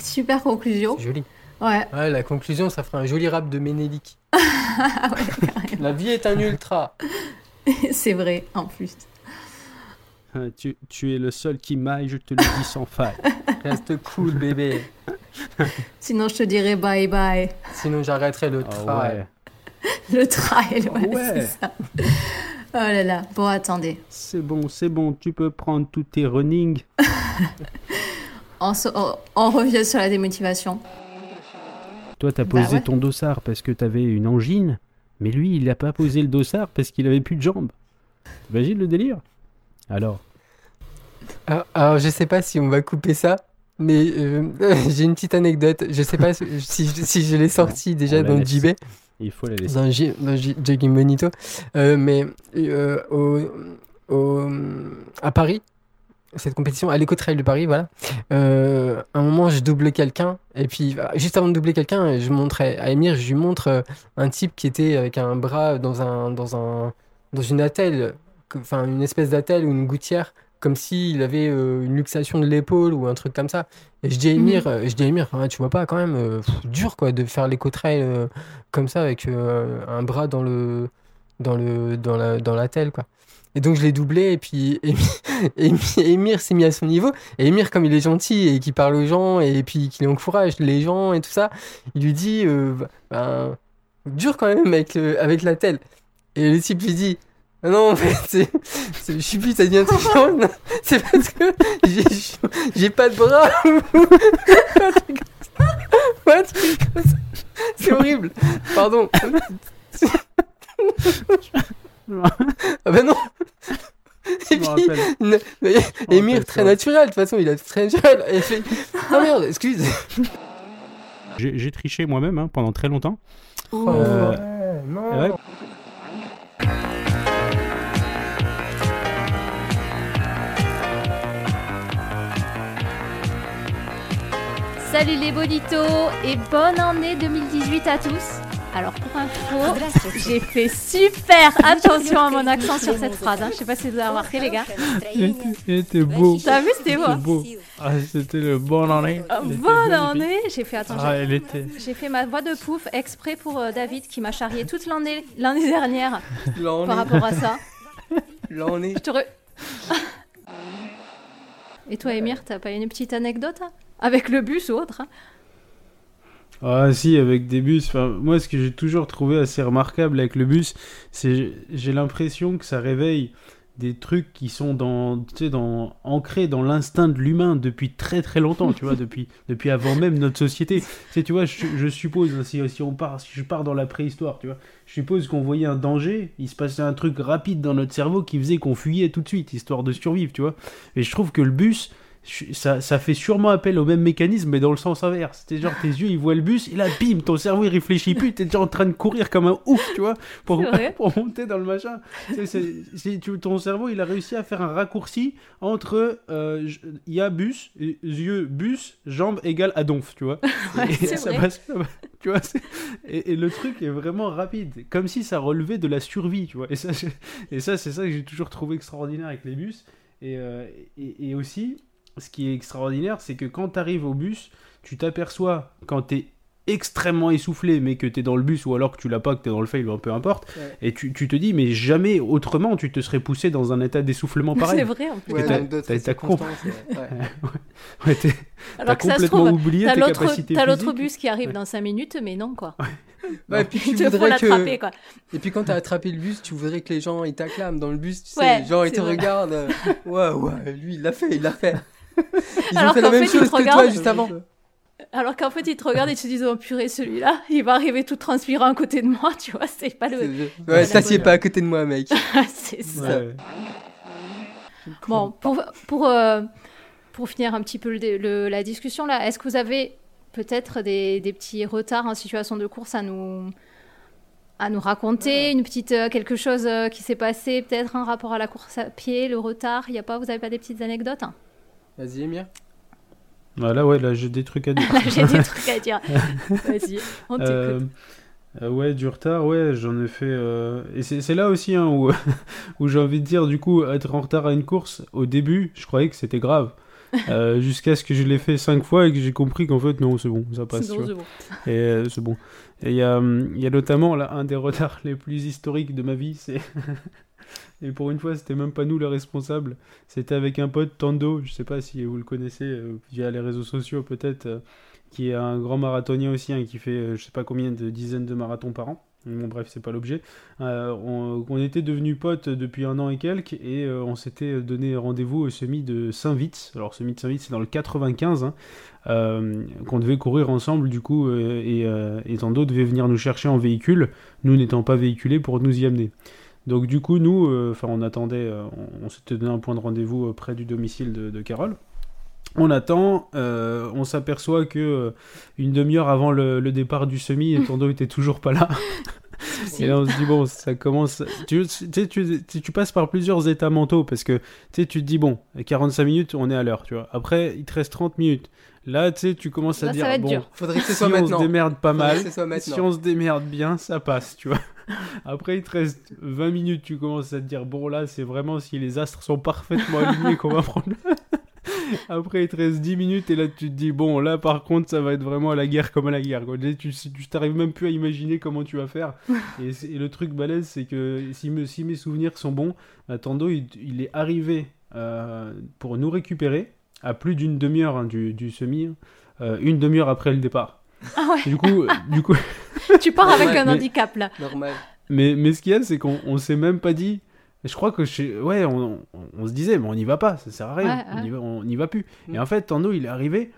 Super conclusion. Joli. Ouais. Ouais, la conclusion, ça ferait un joli rap de Ménélique. La vie est un ultra. C'est vrai, en plus. Hein, Tu, tu es le seul qui m'aille, je te le dis sans faille. Reste cool, bébé. Sinon, je te dirais bye bye. Sinon, j'arrêterai le Ah trail. ouais. Le trail, ouais, Ouais. c'est ça. Oh là là. Bon, attendez. C'est bon, c'est bon, tu peux prendre tous tes running. On, se- on- on revient sur la démotivation. Toi t'as Bah posé ouais. ton dossard parce que t'avais une angine, mais lui il a pas posé le dossard parce qu'il avait plus de jambes. T'imagines le délire? Alors, Alors, Ah, alors, je sais pas si on va couper ça, mais euh, j'ai une petite anecdote. Je sais pas si, si, si je l'ai sorti déjà on dans le. JB, il faut la laisser. dans J- dans Bonito, Euh, mais euh, à Paris, cette compétition, à l'éco-trail de Paris, voilà. Euh, à un moment, je double quelqu'un, et puis juste avant de doubler quelqu'un, je montrais à Emir, je lui montre un type qui était avec un bras dans un dans un dans une attelle, enfin une espèce d'attelle ou une gouttière, comme s'il avait euh, une luxation de l'épaule ou un truc comme ça. Et je dis à Emir, euh, je dis à Emir, Ah, tu vois pas quand même euh, pff, dur quoi de faire l'éco-trail euh, comme ça avec un bras dans le dans le dans la dans l'attelle quoi. Et donc je l'ai doublé et puis Émir s'est mis à son niveau. Et Émir, comme il est gentil et qui parle aux gens et puis qu'il encourage les gens et tout ça, il lui dit euh, ben, dur quand même avec, avec la telle. Et le type lui dit non, en fait, c'est, c'est- je sais plus, ça devient tout jaune. C'est parce que j'ai, j'ai pas de bras. C'est horrible. Pardon. ah bah non. Et puis, mais rappelle très ça. naturel, de toute façon, il a très naturel. Et fait Oh merde, excuse. J'ai j'ai triché moi-même hein, pendant très longtemps. Oh, Euh, ouais, non. ouais. Salut les bonitos et bonne année 2018 à tous. Alors pour info, j'ai fait super attention à mon accent sur cette phrase. hein. Je sais pas si vous avez remarqué les gars. Il était, beau. T'as vu, c'était beau. C'était hein beau. Ah, c'était le bon année. Euh, Bonne année. J'ai fait attention. Ah, elle était. J'ai fait ma voix de pouf exprès pour euh, David qui m'a charrié toute l'année l'année dernière L'année. par rapport à ça. L'année. Je te re- Et toi Émir, t'as pas une petite anecdote hein? Avec le bus ou autre hein Ah si, avec des bus. Enfin, moi, ce que j'ai toujours trouvé assez remarquable avec le bus, c'est j'ai l'impression que ça réveille des trucs qui sont dans, dans, ancrés dans l'instinct de l'humain depuis très très longtemps, tu vois, depuis, depuis avant même notre société. Tu sais, tu vois, je, je suppose, hein, si, si, on part, si je pars dans la préhistoire, tu vois, je suppose qu'on voyait un danger, il se passait un truc rapide dans notre cerveau qui faisait qu'on fuyait tout de suite, histoire de survivre, tu vois. Et je trouve que le bus, ça, ça fait sûrement appel au même mécanisme, mais dans le sens inverse. C'est genre tes yeux, ils voient le bus, et là, bim, ton cerveau, il réfléchit plus, t'es déjà en train de courir comme un ouf, tu vois, pour, monter dans le machin. C'est- c'est- c'est- tu- ton cerveau, il a réussi à faire un raccourci entre euh, y a bus, yeux, bus, jambes égale adonf, tu vois. Ouais, Et c'est ça vrai. passe- tu vois, et, et le truc est vraiment rapide, comme si ça relevait de la survie, tu vois. Et ça, et ça c'est ça que j'ai toujours trouvé extraordinaire avec les bus. Et, euh, et, et aussi, ce qui est extraordinaire, c'est que quand tu arrives au bus, tu t'aperçois quand tu es extrêmement essoufflé, mais que tu es dans le bus, ou alors que tu l'as pas, que tu es dans le fail, peu importe, Ouais. et tu, tu te dis, mais jamais autrement tu te serais poussé dans un état d'essoufflement pareil. C'est vrai en plus. Ouais, t'as- comp- ouais. Ouais. Ouais, t'es- Alors t'as que ça se complètement trouve, oublié t'as tes l'autre, capacités t'as l'autre bus qui arrive dans 5 minutes, mais non quoi. Ouais, et puis tu l'attraper que... quoi. Et puis quand t'as attrapé le bus, tu voudrais que les gens ils t'acclament dans le bus, tu sais, Ouais, genre ils te vrai. regardent. euh, Ouais, ouais, lui il l'a fait, il l'a fait. Ils Alors ont fait qu'en la même fait, ils chose te que toi regardent. juste avant. Alors qu'en fait ils te regardent et ils te disent oh purée celui-là, il va arriver tout transpirant à côté de moi, tu vois, c'est pas le. C'est- Ouais, t'assieds pas à côté de moi, mec. c'est ça. Ouais. Bon, pour, pour, euh, pour finir un petit peu le- le- la discussion là, est-ce que vous avez peut-être des, des petits retards en situation de course à nous, à nous raconter Une petite, euh, quelque chose euh, qui s'est passé, peut-être un rapport à la course à pied, le retard Il y a pas, vous avez pas des petites anecdotes? hein Vas-y, Emir. Voilà, ouais, là j'ai des trucs à dire. Là, J'ai des trucs à dire. Vas-y, on t'écoute. Euh, euh, ouais, du retard, ouais, j'en ai fait. euh, Et c'est c'est là aussi hein, où, où j'ai envie de dire, du coup, être en retard à une course, au début, je croyais que c'était grave. Euh, Jusqu'à ce que je l'ai fait cinq fois et que j'ai compris qu'en fait, non, c'est bon, ça passe. Bon, bon. Et euh, c'est bon. Et il y a, hum, il y a notamment là, un des retards les plus historiques de ma vie, c'est. Et pour une fois, c'était même pas nous les responsables. C'était avec un pote, Tando, je sais pas si vous le connaissez euh, via les réseaux sociaux peut-être, euh, qui est un grand marathonien aussi, hein, qui fait euh, je sais pas combien de dizaines de marathons par an. Bon, bref, c'est pas l'objet. Euh, on, était devenus potes depuis un an et quelques et on s'était donné rendez-vous au semi de Saint-Vite. Alors, semi de Saint-Vite, c'est dans le 95, hein, qu'on devait courir ensemble du coup, et Tando devait venir nous chercher en véhicule, nous n'étant pas véhiculés pour nous y amener. Donc, du coup, nous, euh, enfin, on attendait, euh, on, on s'était donné un point de rendez-vous euh, près du domicile de, de Carole. On attend, euh, on s'aperçoit que euh, une demi-heure avant le, le départ du semi, Tando était toujours pas là. Et là, on se dit, bon, ça commence. Tu, tu, sais, tu, tu- tu passes par plusieurs états mentaux parce que tu sais, tu te dis, bon, 45 minutes, on est à l'heure, tu vois. Après, il te reste 30 minutes. Là, tu sais, tu commences à Là, dire, bon, dur. Faudrait que ce si soit on maintenant. se démerde pas Faudrait mal, si on se démerde bien, ça passe, tu vois. Après, il te reste 20 minutes, tu commences à te dire, bon, là, c'est vraiment si les astres sont parfaitement alignés qu'on va prendre. Après, il te reste 10 minutes et là, tu te dis, bon, là, par contre, ça va être vraiment à la guerre comme à la guerre. Quoi. Tu tu t'arrives même plus à imaginer comment tu vas faire. et, le truc balèze, c'est que si, me, si mes souvenirs sont bons, Tando, il, il est arrivé euh, pour nous récupérer à plus d'une demi-heure hein, du, du semi, hein, euh, une demi-heure après le départ. Ah ouais, Du coup, euh, du coup, tu pars avec un Mais- handicap là. Normal. mais, mais ce qu'il y a, c'est qu'on on s'est même pas dit. Je crois que chez... ouais, on, on- on se disait, mais on n'y va pas, ça sert à rien, Ouais, on ouais. n'y va, plus. Mm. Et en fait, Tando, il est arrivé.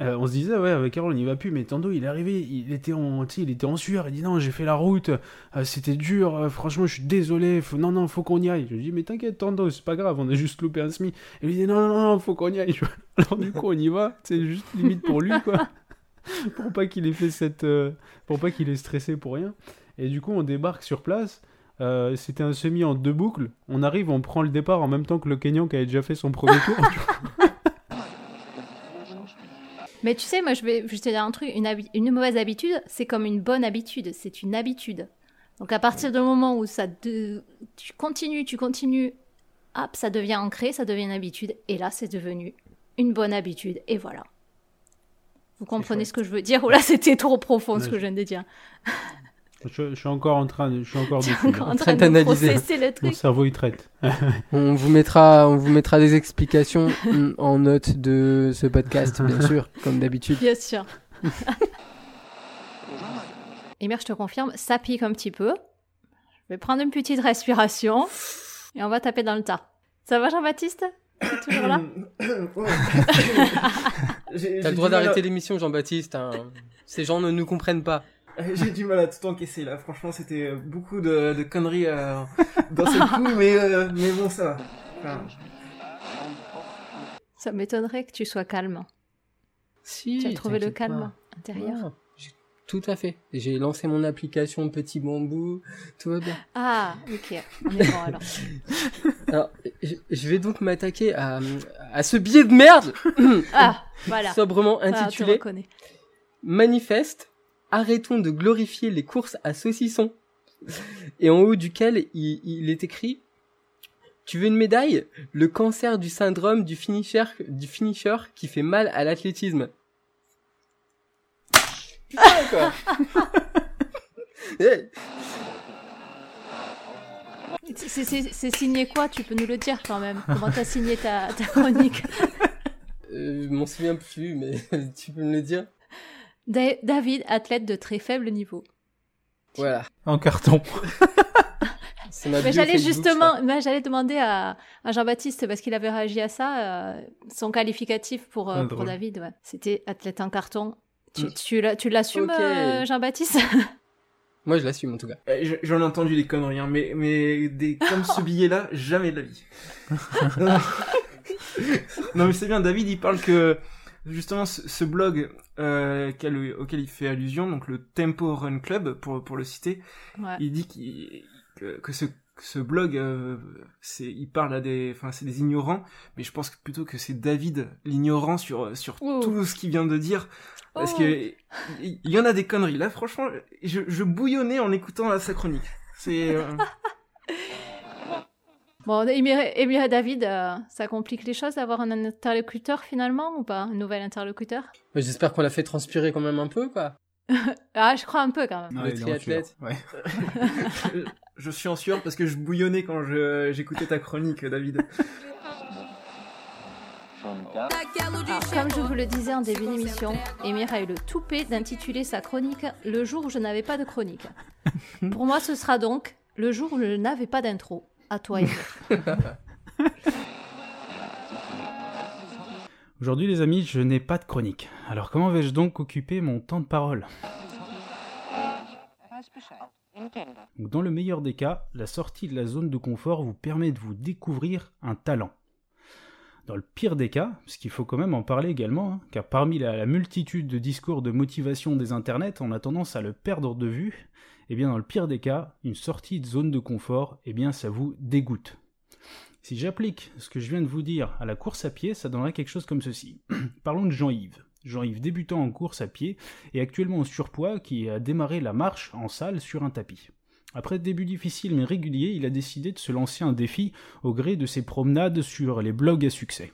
euh, on se disait, ouais, avec Carole, on n'y va plus, mais Tando, il est arrivé, il était en, il était en sueur, il dit, non, j'ai fait la route, euh, c'était dur, euh, franchement, je suis désolé, faut... non, non, faut qu'on y aille. Je lui dis, mais t'inquiète, Tando, c'est pas grave, on a juste loupé un semi. Et lui dit, non, non, non, faut qu'on y aille. Alors, du coup, on y va, c'est juste limite pour lui, quoi. pour pas qu'il ait fait cette. euh, pour pas qu'il ait stressé pour rien. Et du coup, on débarque sur place. Euh, C'était un semi en deux boucles. On arrive, on prend le départ en même temps que le Kenyan qui avait déjà fait son premier tour. Mais tu sais, moi je vais, je te dire un truc, une, habi- une mauvaise habitude, c'est comme une bonne habitude, c'est une habitude. Donc à partir du moment où ça de- tu continues, tu continues, hop, ça devient ancré, ça devient une habitude, et là c'est devenu une bonne habitude, et voilà. Vous comprenez ce que je veux dire Ou là c'était trop profond ce que je viens de dire. je, je suis encore en train de. Je suis encore là. en train d'analyser. Mon cerveau il traite. On vous mettra, on vous mettra des explications en note de ce podcast, bien sûr, comme d'habitude. Bien sûr. Emir, je te confirme, ça pique un petit peu. Je vais prendre une petite respiration et on va taper dans le tas. Ça va, Jean-Baptiste? T'es toujours là? T'as le droit d'arrêter l'émission, Jean-Baptiste. hein. Ces gens ne nous comprennent pas. J'ai du mal à tout encaisser là. Franchement, c'était beaucoup de, de conneries euh, d'un seul coup, mais, euh, mais bon, ça va. Enfin, Ça m'étonnerait que tu sois calme. Si, tu as trouvé le calme pas. intérieur. Tout à fait. J'ai lancé mon application Petit Bambou, tout va bien. Ah, ok. On est bon alors. Alors, je, vais donc m'attaquer à, à ce billet de merde Ah, voilà. sobrement Ah, tu intitulé. Manifeste, arrêtons de glorifier les courses à saucisson. Et en haut duquel il, il est écrit Tu veux une médaille? Le cancer du syndrome du finisher, du finisher qui fait mal à l'athlétisme. Putain, quoi Eh, C'est- signé quoi? Tu peux nous le dire quand même. Comment t'as signé ta, ta chronique? Euh, Je m'en souviens plus, mais tu peux me le dire? Da- David, athlète de très faible niveau. Voilà, En carton. c'est ma Mais j'allais justement, mais j'allais demander à, à Jean-Baptiste parce qu'il avait réagi à ça, euh, son qualificatif pour, euh, Ah, pour. David. ouais. C'était athlète en carton. Tu, Mm. tu, l'as- tu l'assumes, euh, Jean-Baptiste? Moi, je l'assume en tout cas. Euh, je- J'en ai entendu des conneries, hein, mais, mais des, comme ce billet-là, jamais de la vie. non, mais c'est bien, David, il parle que, justement, ce, ce blog euh, quel- auquel il fait allusion, donc le Tempo Run Club, pour, pour le citer, Ouais. il dit qu'il- que, que ce, ce blog, euh, c'est, il parle à des, enfin, c'est des ignorants, mais je pense que plutôt que c'est David l'ignorant sur, sur Oh. tout ce qu'il vient de dire, parce Oh. que il y en a des conneries. Là, franchement, je, je bouillonnais en écoutant la, sa chronique. C'est, euh, Bon, Émir, David, euh, ça complique les choses d'avoir un interlocuteur finalement ou pas? Un nouvel interlocuteur? Mais J'espère qu'on l'a fait transpirer quand même un peu, quoi. Ah, je crois un peu quand même. Le triathlète. Ouais. je suis en sueur parce que je bouillonnais quand je, j'écoutais ta chronique, David. Alors, comme je vous le disais en début d'émission, Émir a eu le toupet d'intituler sa chronique Le jour où je n'avais pas de chronique. Pour moi, ce sera donc le jour où je n'avais pas d'intro. À toi, Émir. Aujourd'hui, les amis, je n'ai pas de chronique. Alors, comment vais-je donc occuper mon temps de parole? Dans le meilleur des cas, la sortie de la zone de confort vous permet de vous découvrir un talent. Dans le pire des cas, parce qu'il faut quand même en parler également, hein, car parmi la, la multitude de discours de motivation des internets, on a tendance à le perdre de vue, et bien dans le pire des cas, une sortie de zone de confort, eh bien ça vous dégoûte. Si j'applique ce que je viens de vous dire à la course à pied, ça donnerait quelque chose comme ceci. Parlons de Jean-Yves. Jean-Yves débutant en course à pied et actuellement en surpoids qui a démarré la marche en salle sur un tapis. Après début difficile mais régulier, il a décidé de se lancer un défi au gré de ses promenades sur les blogs à succès.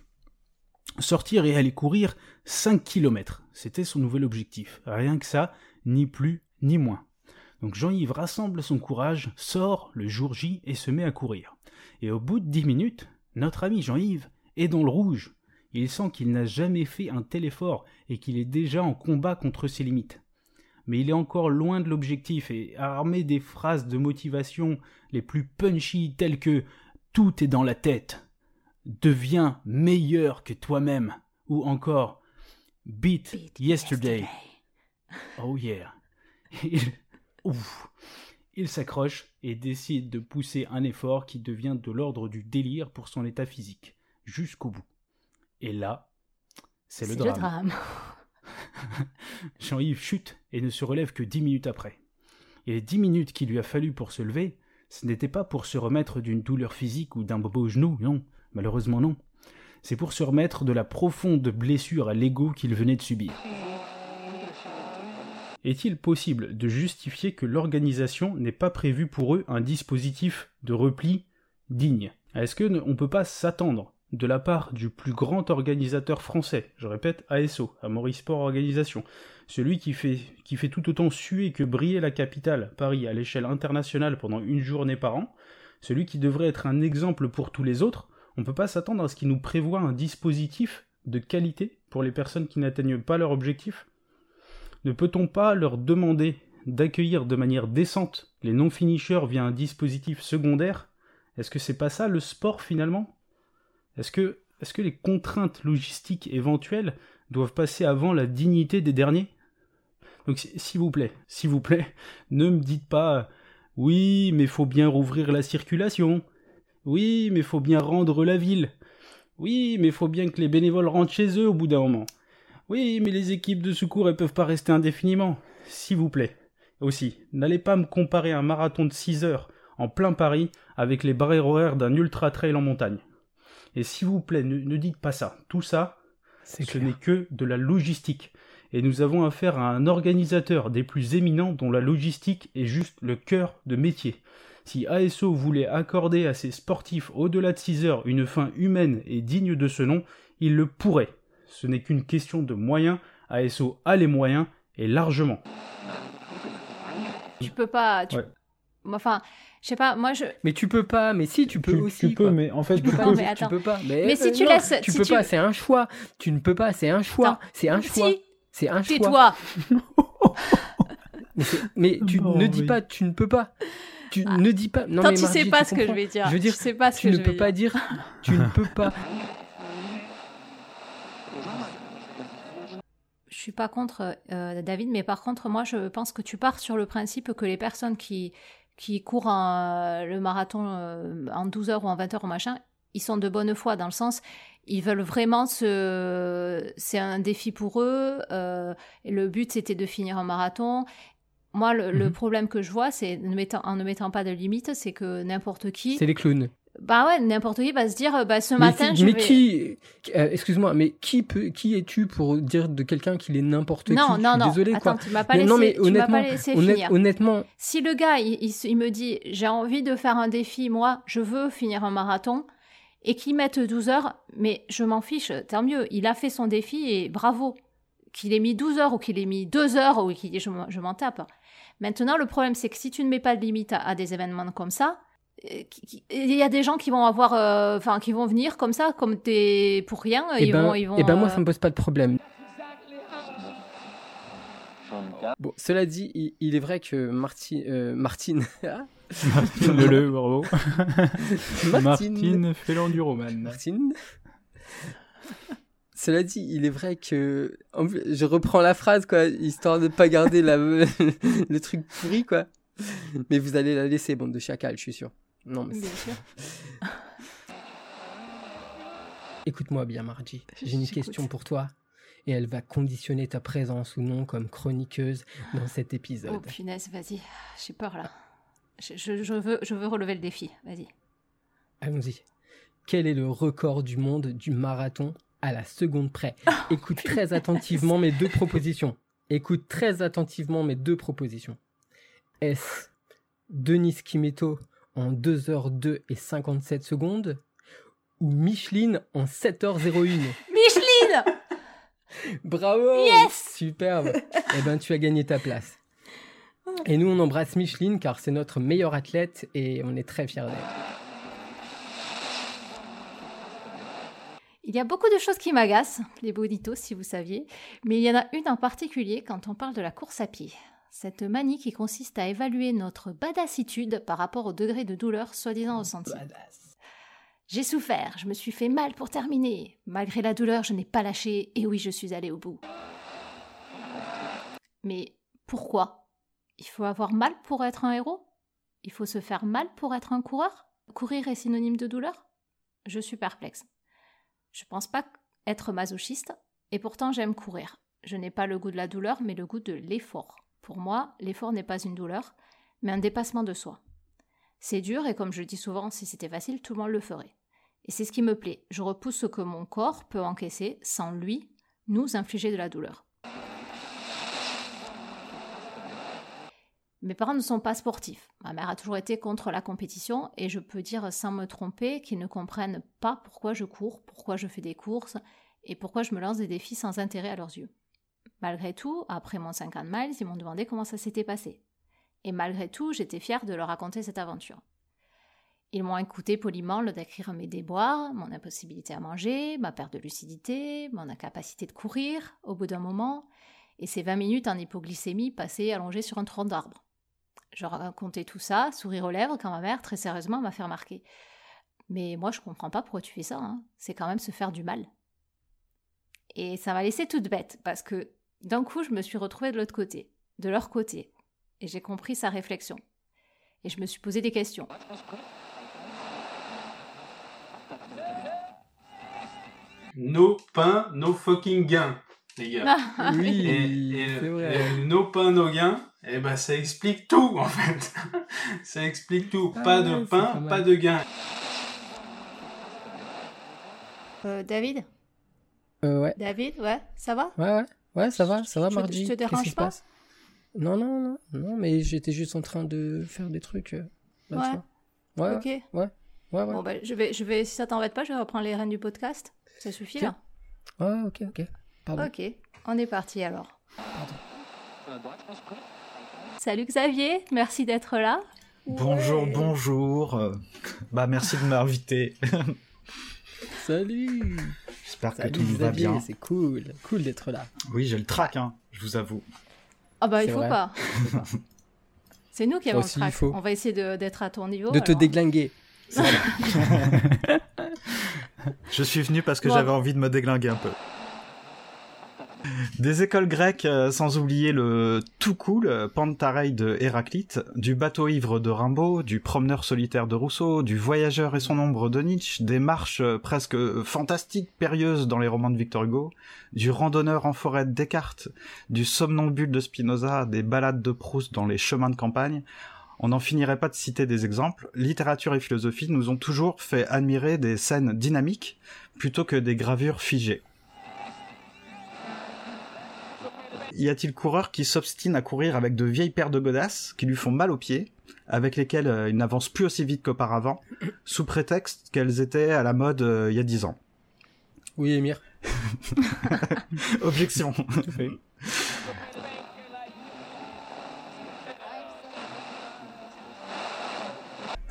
Sortir et aller courir 5 km, c'était son nouvel objectif. Rien que ça, ni plus ni moins. Donc Jean-Yves rassemble son courage, sort le jour J et se met à courir. Et au bout de 10 minutes, notre ami Jean-Yves est dans le rouge. Il sent qu'il n'a jamais fait un tel effort et qu'il est déjà en combat contre ses limites. Mais il est encore loin de l'objectif et armé des phrases de motivation les plus punchy telles que Tout est dans la tête, Deviens meilleur que toi-même ou encore Beat, Beat yesterday. Oh yeah. Il, Ouf. Il s'accroche et décide de pousser un effort qui devient de l'ordre du délire pour son état physique, jusqu'au bout. Et là, c'est le drame. Jean-Yves chute et ne se relève que dix minutes après. Et les dix minutes qu'il lui a fallu pour se lever, ce n'était pas pour se remettre d'une douleur physique ou d'un bobo au genou, non, malheureusement non. C'est pour se remettre de la profonde blessure à l'ego qu'il venait de subir. Est-il possible de justifier que l'organisation n'ait pas prévu pour eux un dispositif de repli digne? Est-ce que ne- peut pas s'attendre de la part du plus grand organisateur français, je répète ASO, Amaury Sport Organisation, celui qui fait, tout autant suer que briller la capitale, Paris, à l'échelle internationale pendant une journée par an, celui qui devrait être un exemple pour tous les autres, on ne peut pas s'attendre à ce qu'il nous prévoit un dispositif de qualité pour les personnes qui n'atteignent pas leur objectif. Ne peut-on pas leur demander d'accueillir de manière décente les non-finishers via un dispositif secondaire? Est-ce que c'est pas ça le sport finalement? Est-ce que, les contraintes logistiques éventuelles doivent passer avant la dignité des derniers? Donc s'il vous plaît, s'il vous plaît, ne me dites pas oui, mais faut bien rouvrir la circulation. Oui, mais faut bien rendre la ville. Oui, mais faut bien que les bénévoles rentrent chez eux au bout d'un moment. Oui, mais les équipes de secours, elles peuvent pas rester indéfiniment. S'il vous plaît. Aussi, n'allez pas me comparer un marathon de 6 heures en plein Paris avec les barrières horaires d'un ultra trail en montagne. Et s'il vous plaît, ne, ne dites pas ça. Tout ça, ce clair. n'est que de la logistique. Et nous avons affaire à un organisateur des plus éminents dont la logistique est juste le cœur de métier. Si ASO voulait accorder à ses sportifs au-delà de 6 heures une fin humaine et digne de ce nom, il le pourrait. Ce n'est qu'une question de moyens. ASO a les moyens et largement. Tu peux pas. Tu... Ouais. Enfin, je sais pas, moi je. Mais tu peux pas, mais si, tu peux Tu- aussi. tu peux, quoi. mais en fait, tu peux tu pas, peux- mais mais attends. tu peux pas. Mais, Mais si euh, tu non, laisses- tu si peux tu- pas, c'est un choix. Tu ne peux pas, c'est un choix. C'est un choix. Si, C'est un choix. tais-toi. Mais, tu Bon, ne dis oui. pas, tu ne peux pas. Tu Ah. ne dis pas. Non, Tant mais tu Mardi, sais pas ce que je vais dire. Je veux dire, tu sais pas ce tu que ne je peux vais pas dire. dire. Tu ne peux pas. Je suis pas contre euh, David, mais par contre, moi, je pense que tu pars sur le principe que les personnes qui, qui courent un- le marathon euh, en 12 heures ou en 20 heures ou machin, ils sont de bonne foi dans le sens, ils veulent vraiment se. C'est un défi pour eux. euh, et le but, c'était de finir un marathon. Moi, le, le Mhm. problème que je vois, c'est en ne mettant pas de limite, c'est que n'importe qui. C'est les clowns. Bah ouais, n'importe qui va se dire, euh, bah ce Mais, matin, qui- je mais vais. qui, euh, excuse-moi, mais qui peut, qui es-tu pour dire de quelqu'un qu'il est n'importe qui? Non, non, non. Désolé, Attends, quoi. tu m'as pas Mais laissé, non, mais tu honnêtement, pas laissé honnête- finir. honnêtement, Si le gars, il, il se- il me dit, j'ai envie de faire un défi, moi, je veux finir un marathon, et qu'il mette 12 heures, mais je m'en fiche, tant mieux. Il a fait son défi et bravo. Qu'il ait mis 12 heures ou qu'il ait mis 2 heures ou qu'il je, je m'en tape. Maintenant, le problème, c'est que si tu ne mets pas de limite à, à des événements comme ça, il y a des gens qui vont avoir, euh, enfin, qui vont venir comme ça, comme t'es pour rien. eh ils ben, vont, ils vont. eh ben moi, euh, ça me pose pas de problème. Bon, cela dit, il, il est vrai que Marti- euh, Martine, Martine Leleu, bravo. Martine, l'enduroman. Martine. Cela dit, il est vrai que je reprends la phrase quoi, histoire de pas garder la... le truc pourri quoi. Mais vous allez la laisser, bande de chacals, je suis sûr. Non, mais Bien sûr. Écoute-moi bien, Margie. J'ai une question pour toi. Et elle va conditionner ta présence ou non comme chroniqueuse dans cet épisode. Oh punaise, vas-y, j'ai peur là. Je, je- je veux, je veux relever le défi, vas-y. Allons-y. Quel est le record du monde du marathon à la seconde près? Écoute très attentivement mes deux propositions. Écoute très attentivement mes deux propositions. Est-ce Denis Kimeto en 2h02 et 57 secondes ou Micheline en 7h01 Micheline! Bravo! Yes! Superbe! Eh ben, tu as gagné ta place. Et nous, on embrasse Micheline car c'est notre meilleure athlète et on est très fiers d'elle. Il y a beaucoup de choses qui m'agacent, les bonitos, si vous saviez, mais il y en a une en particulier quand on parle de la course à pied. Cette manie qui consiste à évaluer notre badassitude par rapport au degré de douleur soi-disant ressenti. J'ai souffert, je me suis fait mal pour terminer. Malgré la douleur, je n'ai pas lâché, et oui, je suis allé au bout. Mais pourquoi? Il faut avoir mal pour être un héros? Il faut se faire mal pour être un coureur? Courir est synonyme de douleur? Je suis perplexe. Je pense pas être masochiste, et pourtant j'aime courir. Je n'ai pas le goût de la douleur, mais le goût de l'effort. Pour moi, l'effort n'est pas une douleur, mais un dépassement de soi. C'est dur, et comme je dis souvent, si c'était facile, tout le monde le ferait. Et c'est ce qui me plaît. Je repousse ce que mon corps peut encaisser sans lui nous infliger de la douleur. Mes parents ne sont pas sportifs. Ma mère a toujours été contre la compétition et je peux dire sans me tromper qu'ils ne comprennent pas pourquoi je cours, pourquoi je fais des courses et pourquoi je me lance des défis sans intérêt à leurs yeux. Malgré tout, après mon 50 miles, ils m'ont demandé comment ça s'était passé. Et malgré tout, j'étais fière de leur raconter cette aventure. Ils m'ont écouté poliment le décrire mes déboires, mon impossibilité à manger, ma perte de lucidité, mon incapacité de courir au bout d'un moment, et ces 20 minutes en hypoglycémie passées allongées sur un tronc d'arbre. Je racontais tout ça, sourire aux lèvres, quand ma mère, très sérieusement, m'a fait remarquer. Mais moi, je comprends pas pourquoi tu fais ça, hein. c'est quand même se faire du mal. Et ça m'a laissé toute bête, parce que d'un coup, je me suis retrouvée de l'autre côté, de leur côté, et j'ai compris sa réflexion. Et je me suis posé des questions. No pain, no fucking gain, les gars. Ah, Oui, Et, et c'est le- vrai. et le no pain, no gain, eh ben, ça explique tout, en fait. ça explique tout. Ah pas ouais, de pain, pas de gain. Euh, David? Euh, ouais. David, ouais, ça va? Ouais, ouais. Ouais, ça va, ça va, Je- Mardi. je te Qu'est-ce dérange qui se pas passe? Non, non, non, non, mais j'étais juste en train de faire des trucs. euh, là, Ouais. Ok. ouais, ouais, ouais. Bon, bah, je vais, je vais, si ça t'embête pas, je vais reprendre les rênes du podcast. Ça suffit là Ouais, ok, ok. Pardon. Ok, on est parti alors. Salut Xavier, merci d'être là. Bonjour, Ouais. bonjour. Euh, Bah merci de m'inviter. Salut J'espère que tout va bien. c'est cool, cool d'être là. Oui, j'ai le trac, hein, je vous avoue. Ah bah il faut vrai. pas. C'est nous qui avons le aussi, trac. faut. On va essayer de- d'être à ton niveau. de te déglinguer. Je suis venu parce que Bon. j'avais envie de me déglinguer un peu. Des écoles grecques, euh, sans oublier le tout cool euh, Pantarei de Héraclite, du bateau ivre de Rimbaud, du promeneur solitaire de Rousseau, du voyageur et son ombre de Nietzsche, des marches euh, presque fantastiques périlleuses dans les romans de Victor Hugo, du randonneur en forêt de Descartes, du somnambule de Spinoza, des balades de Proust dans les chemins de campagne. On n'en finirait pas de citer des exemples. Littérature et philosophie nous ont toujours fait admirer des scènes dynamiques plutôt que des gravures figées. Y a-t-il coureur qui s'obstine à courir avec de vieilles paires de godasses qui lui font mal aux pieds, avec lesquelles euh, il n'avance plus aussi vite qu'auparavant, sous prétexte qu'elles étaient à la mode euh, il y a dix ans? Oui, Emir. Objection.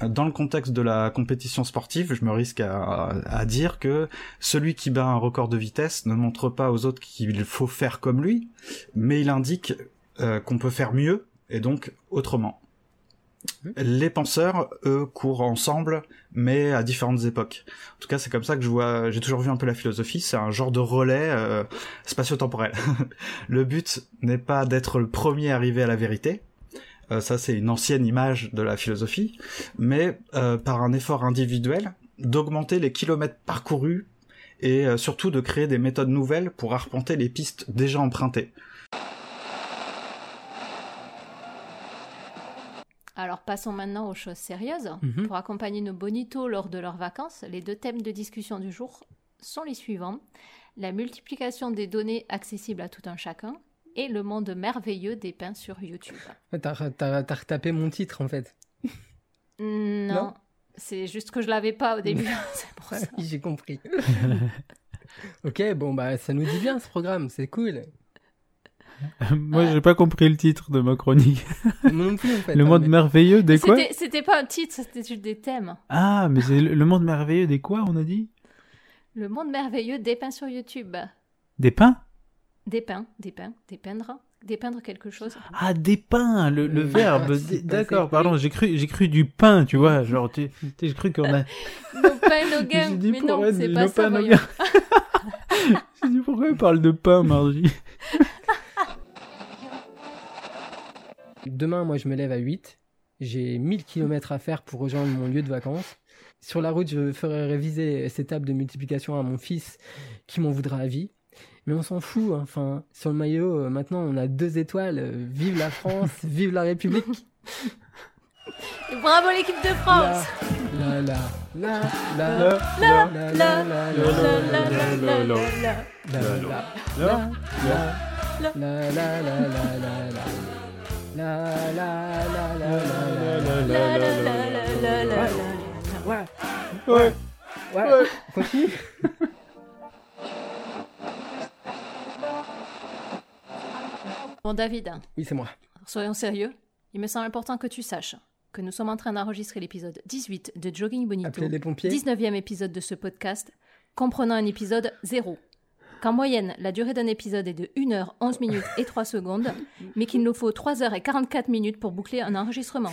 Dans le contexte de la compétition sportive, je me risque à, à dire que celui qui bat un record de vitesse ne montre pas aux autres qu'il faut faire comme lui, mais il indique euh, qu'on peut faire mieux et donc autrement. Les penseurs, eux, courent ensemble, mais à différentes époques. En tout cas, c'est comme ça que je vois. J'ai toujours vu un peu la philosophie. C'est un genre de relais euh, spatio-temporel. le but n'est pas d'être le premier arrivé à la vérité. Euh, ça, c'est une ancienne image de la philosophie, mais euh, par un effort individuel, d'augmenter les kilomètres parcourus et euh, surtout de créer des méthodes nouvelles pour arpenter les pistes déjà empruntées. Alors passons maintenant aux choses sérieuses. Mhm. Pour accompagner nos bonitos lors de leurs vacances, les deux thèmes de discussion du jour sont les suivants. La multiplication des données accessibles à tout un chacun et le monde merveilleux dépeint sur YouTube. T'as t'as- t'as retapé mon titre en fait. Non, Non c'est juste que je l'avais pas au début. c'est pour ça. Oui, j'ai compris. ok, bon bah ça nous dit bien ce programme, c'est cool. Moi, j'ai pas compris le titre de ma chronique. Moi non plus en fait. Le hein, monde mais- merveilleux des quoi? C'était- pas un titre, c'était juste des thèmes. Ah, mais c'est le monde merveilleux des quoi, on a dit? Le monde merveilleux dépeint sur YouTube. Des pains Dépeint, dépeint, dépeindre, dépeindre quelque chose. Ah, des pains, le, le Oui, verbe. D'accord, pardon, j'ai cru, j'ai cru du pain, tu vois. Genre, tu, j'ai cru qu'on a. No pain, no gain. J'ai dit Mais non, c'est pas ça. J'ai dit pourquoi il parle de pain, Margie Demain, moi je me lève à 8. J'ai 1000 km à faire pour rejoindre mon lieu de vacances. Sur la route, je ferai réviser cette table de multiplication à mon fils qui m'en voudra à vie. Mais on s'en fout, hein. enfin, sur le maillot, euh, maintenant on a deux étoiles. euh, Vive la France, vive la République. Et bravo l'équipe de France La la la la La, la la, la la, la la, la, la, la, la, la. Bon David, Oui, c'est moi. soyons sérieux. Il me semble important que tu saches que nous sommes en train d'enregistrer l'épisode 18 de Jogging Bonito, Appelez les pompiers. 19e épisode de ce podcast, comprenant un épisode 0. Qu'en moyenne, la durée d'un épisode est de 1 heure 11 minutes et 3 secondes, mais qu'il nous faut 3 heures et 44 minutes pour boucler un enregistrement.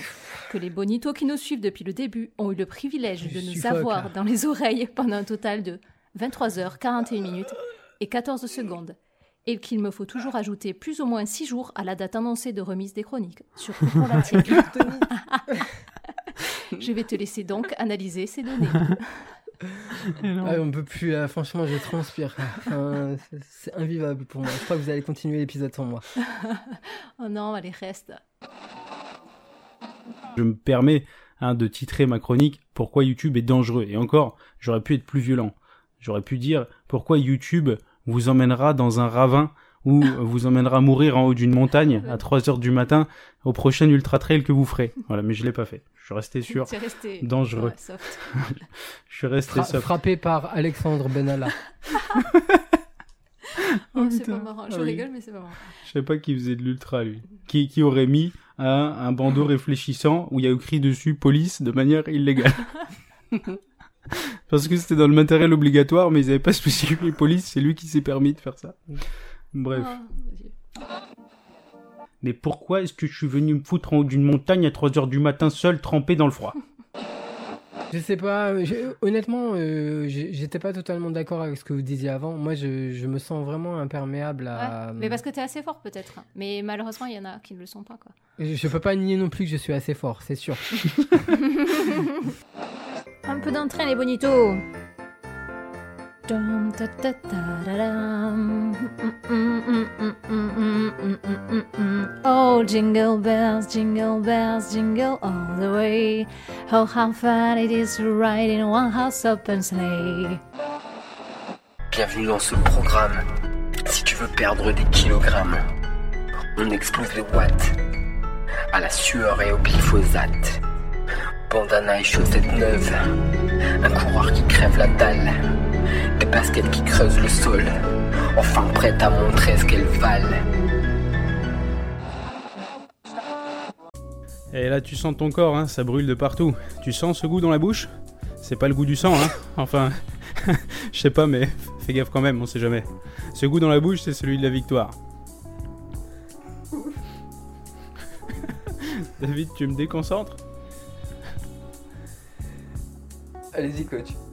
Que les bonitos qui nous suivent depuis le début ont eu le privilège Je de nous suffoque, avoir là. dans les oreilles pendant un total de 23 heures 41 minutes et 14 secondes. Et qu'il me faut toujours ajouter plus ou moins 6 jours à la date annoncée de remise des chroniques, surtout pour la tienne. Je vais te laisser donc analyser ces données. Ah, on peut plus, là, franchement, je transpire. Enfin, c'est invivable pour moi. Je crois que vous allez continuer l'épisode sans moi. oh non, allez, reste. Je me permets hein, de titrer ma chronique Pourquoi YouTube est dangereux? Et encore, j'aurais pu être plus violent. J'aurais pu dire Pourquoi YouTube vous emmènera dans un ravin ou vous emmènera mourir en haut d'une montagne à 3 heures du matin au prochain ultra trail que vous ferez. Voilà, mais je l'ai pas fait. Je suis resté es resté, dangereux. ouais, soft. je suis resté Fra- soft. frappé par Alexandre Benalla. Oh, c'est putain. pas marrant. Je Ah oui. rigole, mais c'est pas marrant. Je savais pas qui faisait de l'ultra, lui. Qui, qui aurait mis un, un bandeau réfléchissant où il y a écrit dessus police de manière illégale. Parce que c'était dans le matériel obligatoire, mais ils avaient pas spécifié police, c'est lui qui s'est permis de faire ça. Bref. Oh, Mais pourquoi est-ce que je suis venu me foutre en haut d'une montagne à 3h du matin seul, trempé dans le froid? Je sais pas, je- honnêtement, euh, j'étais pas totalement d'accord avec ce que vous disiez avant. Moi, je, je me sens vraiment imperméable à. Mais parce que t'es assez fort, peut-être. Mais malheureusement, il y en a qui ne le sont pas, quoi. Je, je peux pas nier non plus que je suis assez fort, c'est sûr. Un peu d'entrain, les bonitos mm, mm, mm, Oh, jingle bells, jingle bells, jingle all the way. Oh, how fun it is to ride in one house open sleigh. Bienvenue dans ce programme. Si tu veux perdre des kilogrammes, on explose les watts à la sueur et au glyphosate. Bandana et chaussettes neuves. Un coureur qui crève la dalle. Des baskets qui creusent le sol. Enfin prête à montrer ce qu'elles valent. Et là, tu sens ton corps, hein, ça brûle de partout. Tu sens ce goût dans la bouche? C'est pas le goût du sang, hein Enfin, je sais pas, mais fais gaffe quand même, on sait jamais. Ce goût dans la bouche, c'est celui de la victoire. David, tu me déconcentres? Allez-y, coach.